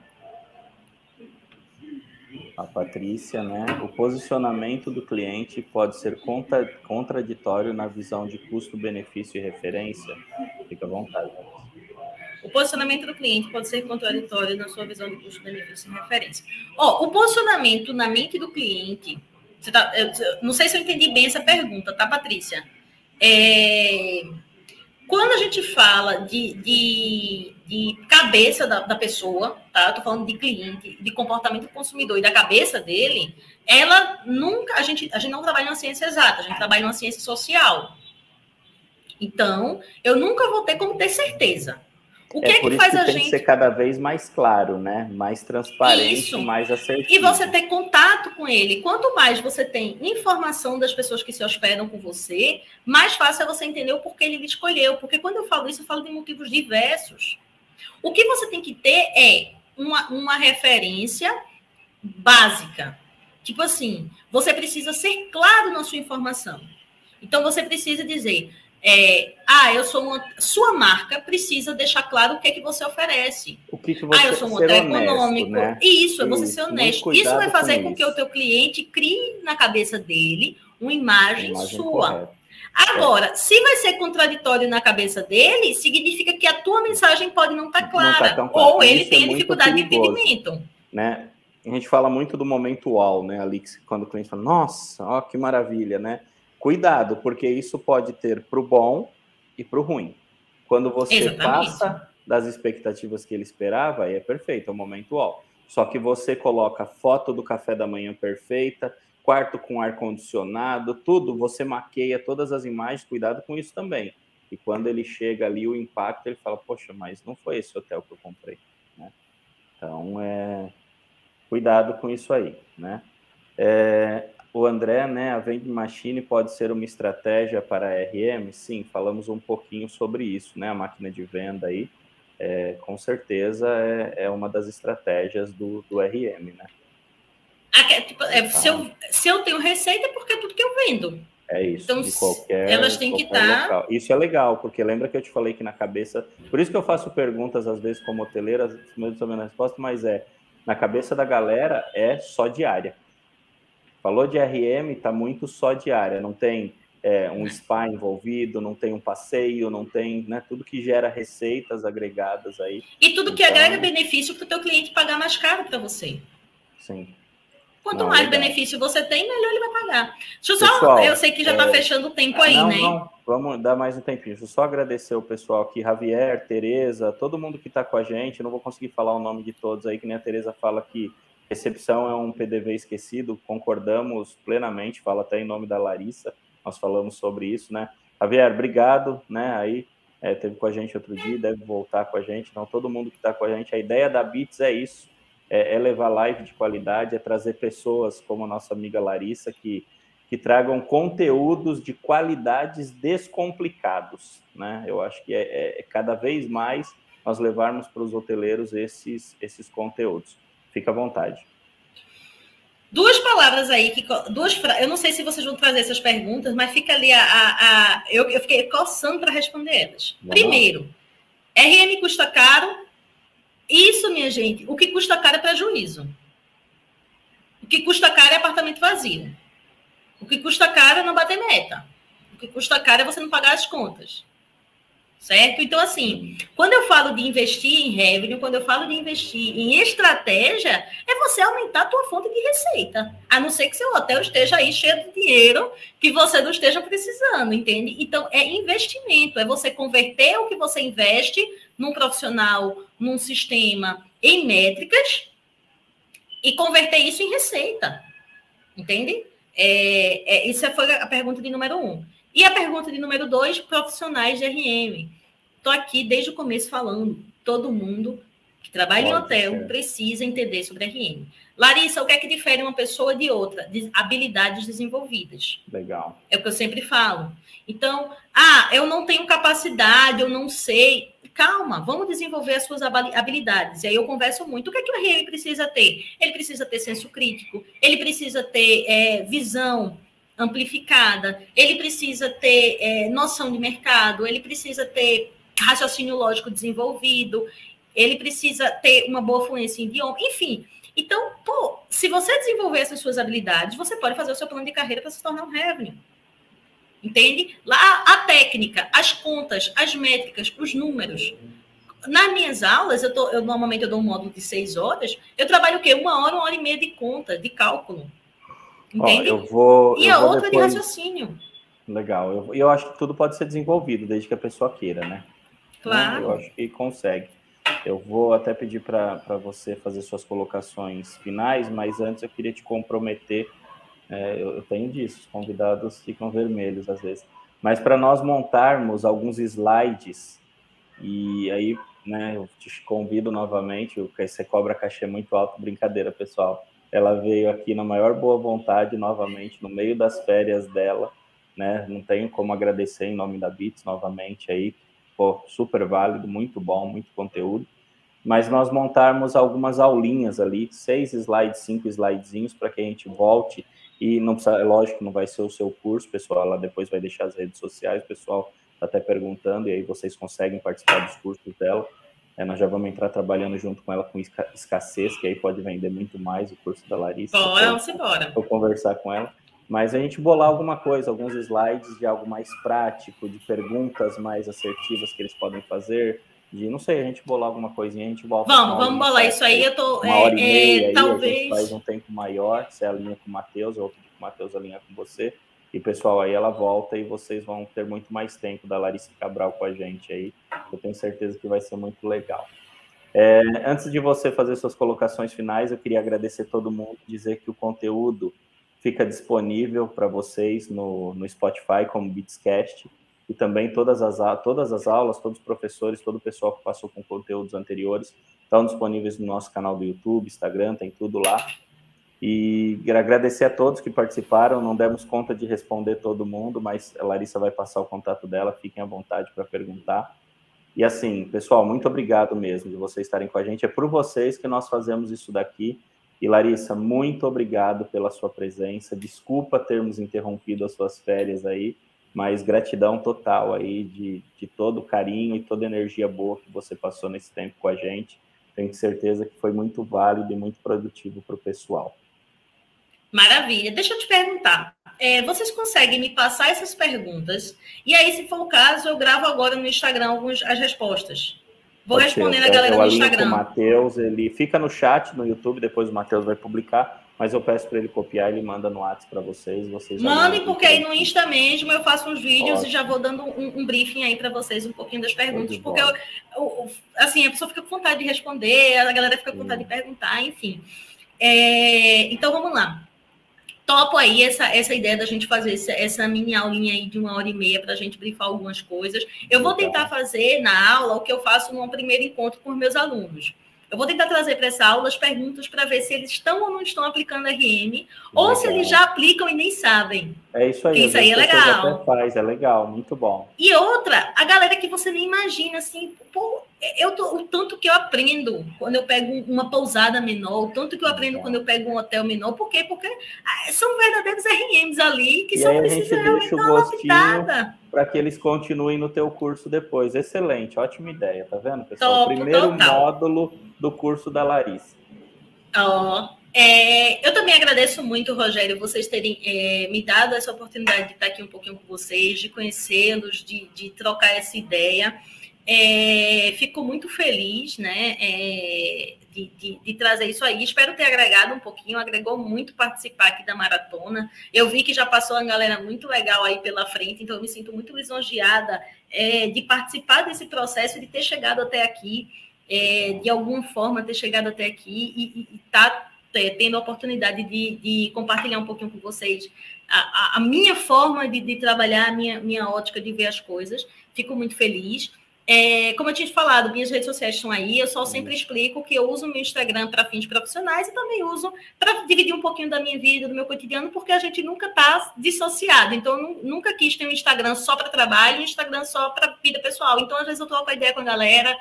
A Patrícia, né? O posicionamento do cliente pode ser contra, contraditório na visão de custo, benefício e referência? Fica à vontade. O posicionamento do cliente pode ser contraditório na sua visão de custo, benefício e referência. Ó, o posicionamento na mente do cliente Tá, eu, não sei se eu entendi bem essa pergunta, tá, Patrícia? É, quando a gente fala de, de, de cabeça da, da, pessoa, tá? Eu tô falando de cliente, de comportamento do consumidor e da cabeça dele, ela nunca, a gente, a gente não trabalha na ciência exata, a gente trabalha na ciência social. Então, eu nunca vou ter como ter certeza. O que é, é que faz que a tem gente. Que ser cada vez mais claro, né? Mais transparente, Isso. mais assertivo. E você ter contato com ele. Quanto mais você tem informação das pessoas que se hospedam com você, mais fácil é você entender o porquê ele escolheu. Porque quando eu falo isso, eu falo de motivos diversos. O que você tem que ter é uma, uma referência básica. Tipo assim, você precisa ser claro na sua informação. Então, você precisa dizer, é, ah, eu sou uma. Sua marca precisa deixar claro o que é que você oferece. O que, que você Ah, eu sou um hotel econômico. Né? Isso, é você ser honesto. Isso vai fazer com, com que o teu cliente crie na cabeça dele uma imagem, imagem sua. Correta. Agora, é. se vai ser contraditório na cabeça dele, significa que a tua mensagem pode não estar tá clara, não tá ou ele tem é dificuldade perigoso, de entendimento. Né? A gente fala muito do momento uau, né, Alix? Quando o cliente fala, nossa, ó, que maravilha, né? Cuidado, porque isso pode ter para o bom e para o ruim. Quando você Exatamente. passa das expectativas que ele esperava, aí é perfeito, é o momento. Só que você coloca foto do café da manhã perfeita, quarto com ar-condicionado, tudo, você maqueia todas as imagens, cuidado com isso também. E quando ele chega ali, o impacto, ele fala, poxa, mas não foi esse hotel que eu comprei. Né? Então, é... cuidado com isso aí. Né? É... O André, né, a vending machine pode ser uma estratégia para a RM? Sim, falamos um pouquinho sobre isso, né? A máquina de venda aí, é, com certeza é, é, uma das estratégias do, do RM, né? Tipo, é, se, eu, se eu tenho receita, é porque é tudo que eu vendo. É isso. Então, qualquer, elas têm que estar. Tá isso é legal, porque lembra que eu te falei que na cabeça. Por isso que eu faço perguntas, às vezes, como hoteleira, mesmo sabendo a resposta, mas é. Na cabeça da galera é só diária. Falou de RM, está muito só diária, não tem é, um spa envolvido, não tem um passeio, não tem né, tudo que gera receitas agregadas aí. E tudo que agrega então benefício para o teu cliente pagar mais caro para você. Sim. Quanto não, mais legal. benefício você tem, melhor ele vai pagar. Deixa eu só, pessoal, eu sei que já está é... fechando o tempo aí, não, né? Não, vamos dar mais um tempinho. Deixa eu só agradecer o pessoal aqui, Javier, Tereza, todo mundo que está com a gente. não vou conseguir falar o nome de todos aí, que nem a Tereza fala que Recepção é um PDV esquecido, concordamos plenamente, fala até em nome da Larissa, nós falamos sobre isso, né? Javier, obrigado, né? Aí é, teve com a gente outro dia, deve voltar com a gente. Então, todo mundo que está com a gente, a ideia da Bits é isso: é, é, levar live de qualidade, é trazer pessoas como a nossa amiga Larissa, que, que tragam conteúdos de qualidades descomplicados, né? Eu acho que é, é, é cada vez mais nós levarmos para os hoteleiros esses, esses conteúdos. Fica à vontade. Duas palavras aí, que, duas eu não sei se vocês vão trazer essas perguntas, mas fica ali a. a, a eu, eu fiquei coçando para responder elas. Vamos Primeiro, lá. RM custa caro. Isso, minha gente, o que custa caro é prejuízo. O que custa caro é apartamento vazio. O que custa caro é não bater meta. O que custa caro é você não pagar as contas certo? Então, assim, quando eu falo de investir em revenue, quando eu falo de investir em estratégia, é você aumentar a tua fonte de receita. A não ser que seu hotel esteja aí cheio de dinheiro que você não esteja precisando, entende? Então, é investimento, é você converter o que você investe num profissional, num sistema, em métricas e converter isso em receita, entende? É, é, isso foi a pergunta de número um. E a pergunta de número dois, profissionais de RM. Estou aqui desde o começo falando, todo mundo que trabalha Pode em hotel ser. precisa entender sobre RM. Larissa, o que é que difere uma pessoa de outra? De habilidades desenvolvidas. Legal. É o que eu sempre falo. Então, ah, eu não tenho capacidade, eu não sei. Calma, vamos desenvolver as suas habilidades. E aí eu converso muito. O que é que o RM precisa ter? Ele precisa ter senso crítico, ele precisa ter é, visão, amplificada, ele precisa ter é, noção de mercado, ele precisa ter raciocínio lógico desenvolvido, ele precisa ter uma boa fluência em idioma, enfim. Então, pô, se você desenvolver essas suas habilidades, você pode fazer o seu plano de carreira para se tornar um revenue. Entende? Lá a técnica, as contas, as métricas, os números. Nas minhas aulas, eu, tô, eu normalmente eu dou um módulo de seis horas, eu trabalho o quê? Uma hora, uma hora e meia de conta, de cálculo. Entende? Ó, eu vou, e eu a vou outra depois... de raciocínio. Legal. Eu, eu acho que tudo pode ser desenvolvido, desde que a pessoa queira, né? Claro. Eu acho que consegue. Eu vou até pedir para você fazer suas colocações finais, mas antes eu queria te comprometer. É, eu, eu tenho disso, os convidados ficam vermelhos às vezes. Mas para nós montarmos alguns slides, e aí né, eu te convido novamente, o você cobra cachê muito alto, brincadeira, pessoal ela veio aqui na maior boa vontade novamente, no meio das férias dela, né? Não tenho como agradecer em nome da Bits novamente aí. pô, super válido, muito bom, muito conteúdo. Mas nós montarmos algumas aulinhas ali, seis slides, cinco slidezinhos, para que a gente volte e não precisa, é lógico, não vai ser o seu curso, pessoal, ela depois vai deixar as redes sociais, pessoal está até perguntando, e aí vocês conseguem participar dos cursos dela. É, nós já vamos entrar trabalhando junto com ela com escassez, que aí pode vender muito mais o curso da Larissa. Bora, vamos embora. Vou conversar com ela. Mas a gente bolar alguma coisa, alguns slides de algo mais prático, de perguntas mais assertivas que eles podem fazer, de não sei, a gente bolar alguma coisinha, a gente volta. Vamos, vamos bolar isso aí. Eu tô. Uma hora é, e meia, é, aí, talvez. A gente faz um tempo maior, você alinha com o Matheus, ou com o Matheus alinha com você. E pessoal, aí ela volta e vocês vão ter muito mais tempo da Larissa Cabral com a gente aí. Eu tenho certeza que vai ser muito legal. É, antes de você fazer suas colocações finais, eu queria agradecer todo mundo, dizer que o conteúdo fica disponível para vocês no, no Spotify como Beatscast e também todas as, todas as aulas, todos os professores, todo o pessoal que passou com conteúdos anteriores estão disponíveis no nosso canal do YouTube, Instagram, tem tudo lá. E agradecer a todos que participaram, não demos conta de responder todo mundo, mas a Larissa vai passar o contato dela, fiquem à vontade para perguntar. E assim, pessoal, muito obrigado mesmo de vocês estarem com a gente. É por vocês que nós fazemos isso daqui. E Larissa, muito obrigado pela sua presença. Desculpa termos interrompido as suas férias aí, mas gratidão total aí de, de todo o carinho e toda a energia boa que você passou nesse tempo com a gente. Tenho certeza que foi muito válido e muito produtivo para o pessoal. Maravilha. Deixa eu te perguntar. É, vocês conseguem me passar essas perguntas? E aí, se for o caso, eu gravo agora no Instagram algumas, as respostas. Vou Pode respondendo a galera no Instagram. O Matheus, ele fica no chat no YouTube, depois o Matheus vai publicar, mas eu peço para ele copiar, ele manda no WhatsApp para vocês. vocês Mandem, porque aí no Insta mesmo eu faço uns vídeos Ótimo. e já vou dando um, um briefing aí para vocês, um pouquinho das perguntas, porque eu, eu, assim, a pessoa fica com vontade de responder, a galera fica com vontade de perguntar, enfim. É, então vamos lá topo aí essa, essa ideia da gente fazer essa, essa mini aulinha aí de uma hora e meia para a gente brifar algumas coisas. Eu vou tentar fazer na aula o que eu faço num primeiro encontro com os meus alunos. Eu vou tentar trazer para essa aula as perguntas para ver se eles estão ou não estão aplicando RM, legal. ou se eles já aplicam e nem sabem. É isso aí. Isso aí é legal. Faz, é legal, muito bom. E outra, a galera que você nem imagina, assim, pô, eu tô, o tanto que eu aprendo quando eu pego uma pousada menor, o tanto que eu aprendo quando eu pego um hotel menor, por quê? Porque ah, são verdadeiros RMs ali que e só precisam realmente dar uma para que eles continuem no teu curso depois. Excelente, ótima ideia, tá vendo, pessoal? Top, Primeiro total. módulo do curso da Larissa. Ó, oh, é, eu também agradeço muito, Rogério, vocês terem é, me dado essa oportunidade de estar aqui um pouquinho com vocês, de conhecê-los, de, de trocar essa ideia. É, fico muito feliz né, é, de, de, de, trazer isso aí. Espero ter agregado um pouquinho, agregou muito participar aqui da maratona. Eu vi que já passou uma galera muito legal aí pela frente, então eu me sinto muito lisonjeada é, de participar desse processo, de ter chegado até aqui, é, de alguma forma ter chegado até aqui e estar tá, é, tendo a oportunidade de, de, compartilhar um pouquinho com vocês a, a, a minha forma de, de, trabalhar, a minha, minha ótica de ver as coisas. Fico muito feliz. É, como eu tinha falado, minhas redes sociais estão aí. Eu só sempre explico que eu uso o meu Instagram para fins profissionais e também uso para dividir um pouquinho da minha vida, do meu cotidiano, porque a gente nunca está dissociado. Então, eu nunca quis ter um Instagram só para trabalho e um Instagram só para vida pessoal. Então, às vezes, eu troco a ideia com a galera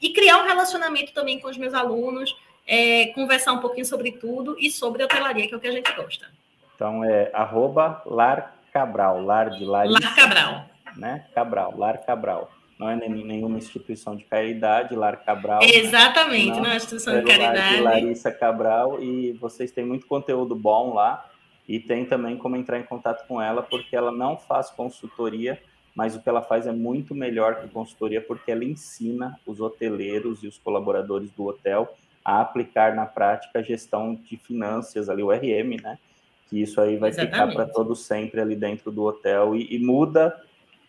e criar um relacionamento também com os meus alunos, é, conversar um pouquinho sobre tudo e sobre hotelaria, que é o que a gente gosta. Então, é arroba Lar Cabral, Lar de Larissa. Lar Cabral. Né? Cabral, Lar Cabral não é nenhuma instituição de caridade, Lar Cabral. Né? Exatamente, não, não é instituição de caridade. Larissa Cabral, e vocês têm muito conteúdo bom lá, e tem também como entrar em contato com ela, porque ela não faz consultoria, mas o que ela faz é muito melhor que consultoria, porque ela ensina os hoteleiros e os colaboradores do hotel a aplicar na prática a gestão de finanças, ali o RM, né? Que isso aí vai Exatamente. ficar para todo sempre ali dentro do hotel e, e muda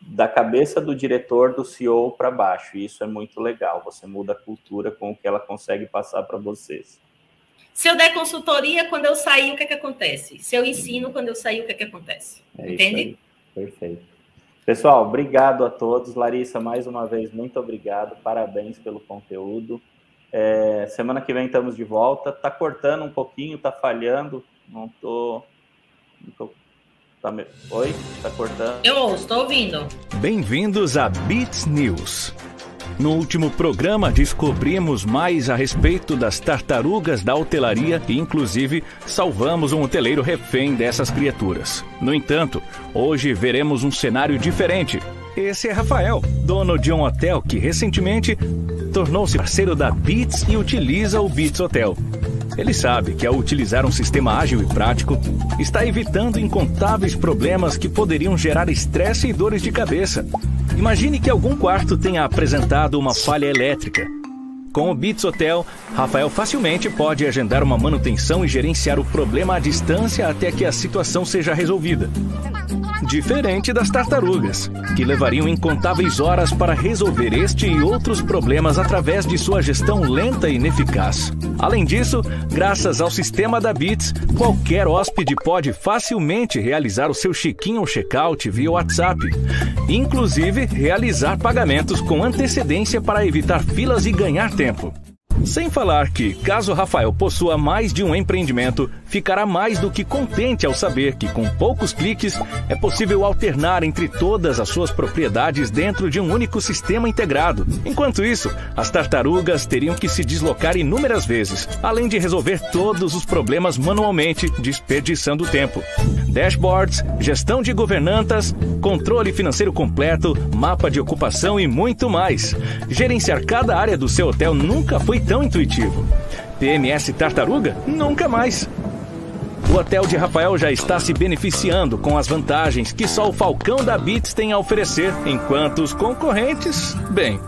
da cabeça do diretor, do CEO para baixo. E isso é muito legal. Você muda a cultura com o que ela consegue passar para vocês. Se eu der consultoria, quando eu sair, o que é que acontece? Se eu ensino, quando eu sair, o que é que acontece? É Entende? Perfeito. Pessoal, obrigado a todos. Larissa, mais uma vez, muito obrigado. Parabéns pelo conteúdo. É, semana que vem estamos de volta. Tá cortando um pouquinho, tá falhando. Não tô, não tô Tá me... Oi? Tá cortando? Eu tô ouvindo. Bem-vindos a Beats News. No último programa, descobrimos mais a respeito das tartarugas da hotelaria e, inclusive, salvamos um hoteleiro refém dessas criaturas. No entanto, hoje veremos um cenário diferente. Esse é Rafael, dono de um hotel que recentemente tornou-se parceiro da Beats e utiliza o Beats Hotel. Ele sabe que ao utilizar um sistema ágil e prático, está evitando incontáveis problemas que poderiam gerar estresse e dores de cabeça. Imagine que algum quarto tenha apresentado uma falha elétrica. Com o Bits Hotel, Rafael facilmente pode agendar uma manutenção e gerenciar o problema à distância até que a situação seja resolvida. Diferente das tartarugas, que levariam incontáveis horas para resolver este e outros problemas através de sua gestão lenta e ineficaz. Além disso, graças ao sistema da Bits, qualquer hóspede pode facilmente realizar o seu check-in ou check-out via WhatsApp, inclusive realizar pagamentos com antecedência para evitar filas e ganhar tempo. Sem falar que, caso Rafael possua mais de um empreendimento, ficará mais do que contente ao saber que, com poucos cliques, é possível alternar entre todas as suas propriedades dentro de um único sistema integrado. Enquanto isso, as tartarugas teriam que se deslocar inúmeras vezes, além de resolver todos os problemas manualmente, desperdiçando tempo. Dashboards, gestão de governantas, controle financeiro completo, mapa de ocupação e muito mais. Gerenciar cada área do seu hotel nunca foi tão intuitivo. PMS Tartaruga? Nunca mais. O hotel de Rafael já está se beneficiando com as vantagens que só o Falcão da Bits tem a oferecer, enquanto os concorrentes, bem.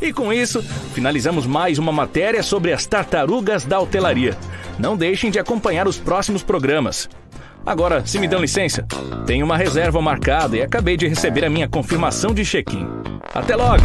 E com isso, finalizamos mais uma matéria sobre as tartarugas da hotelaria. Não deixem de acompanhar os próximos programas. Agora, se me dão licença, tenho uma reserva marcada e acabei de receber a minha confirmação de check-in. Até logo!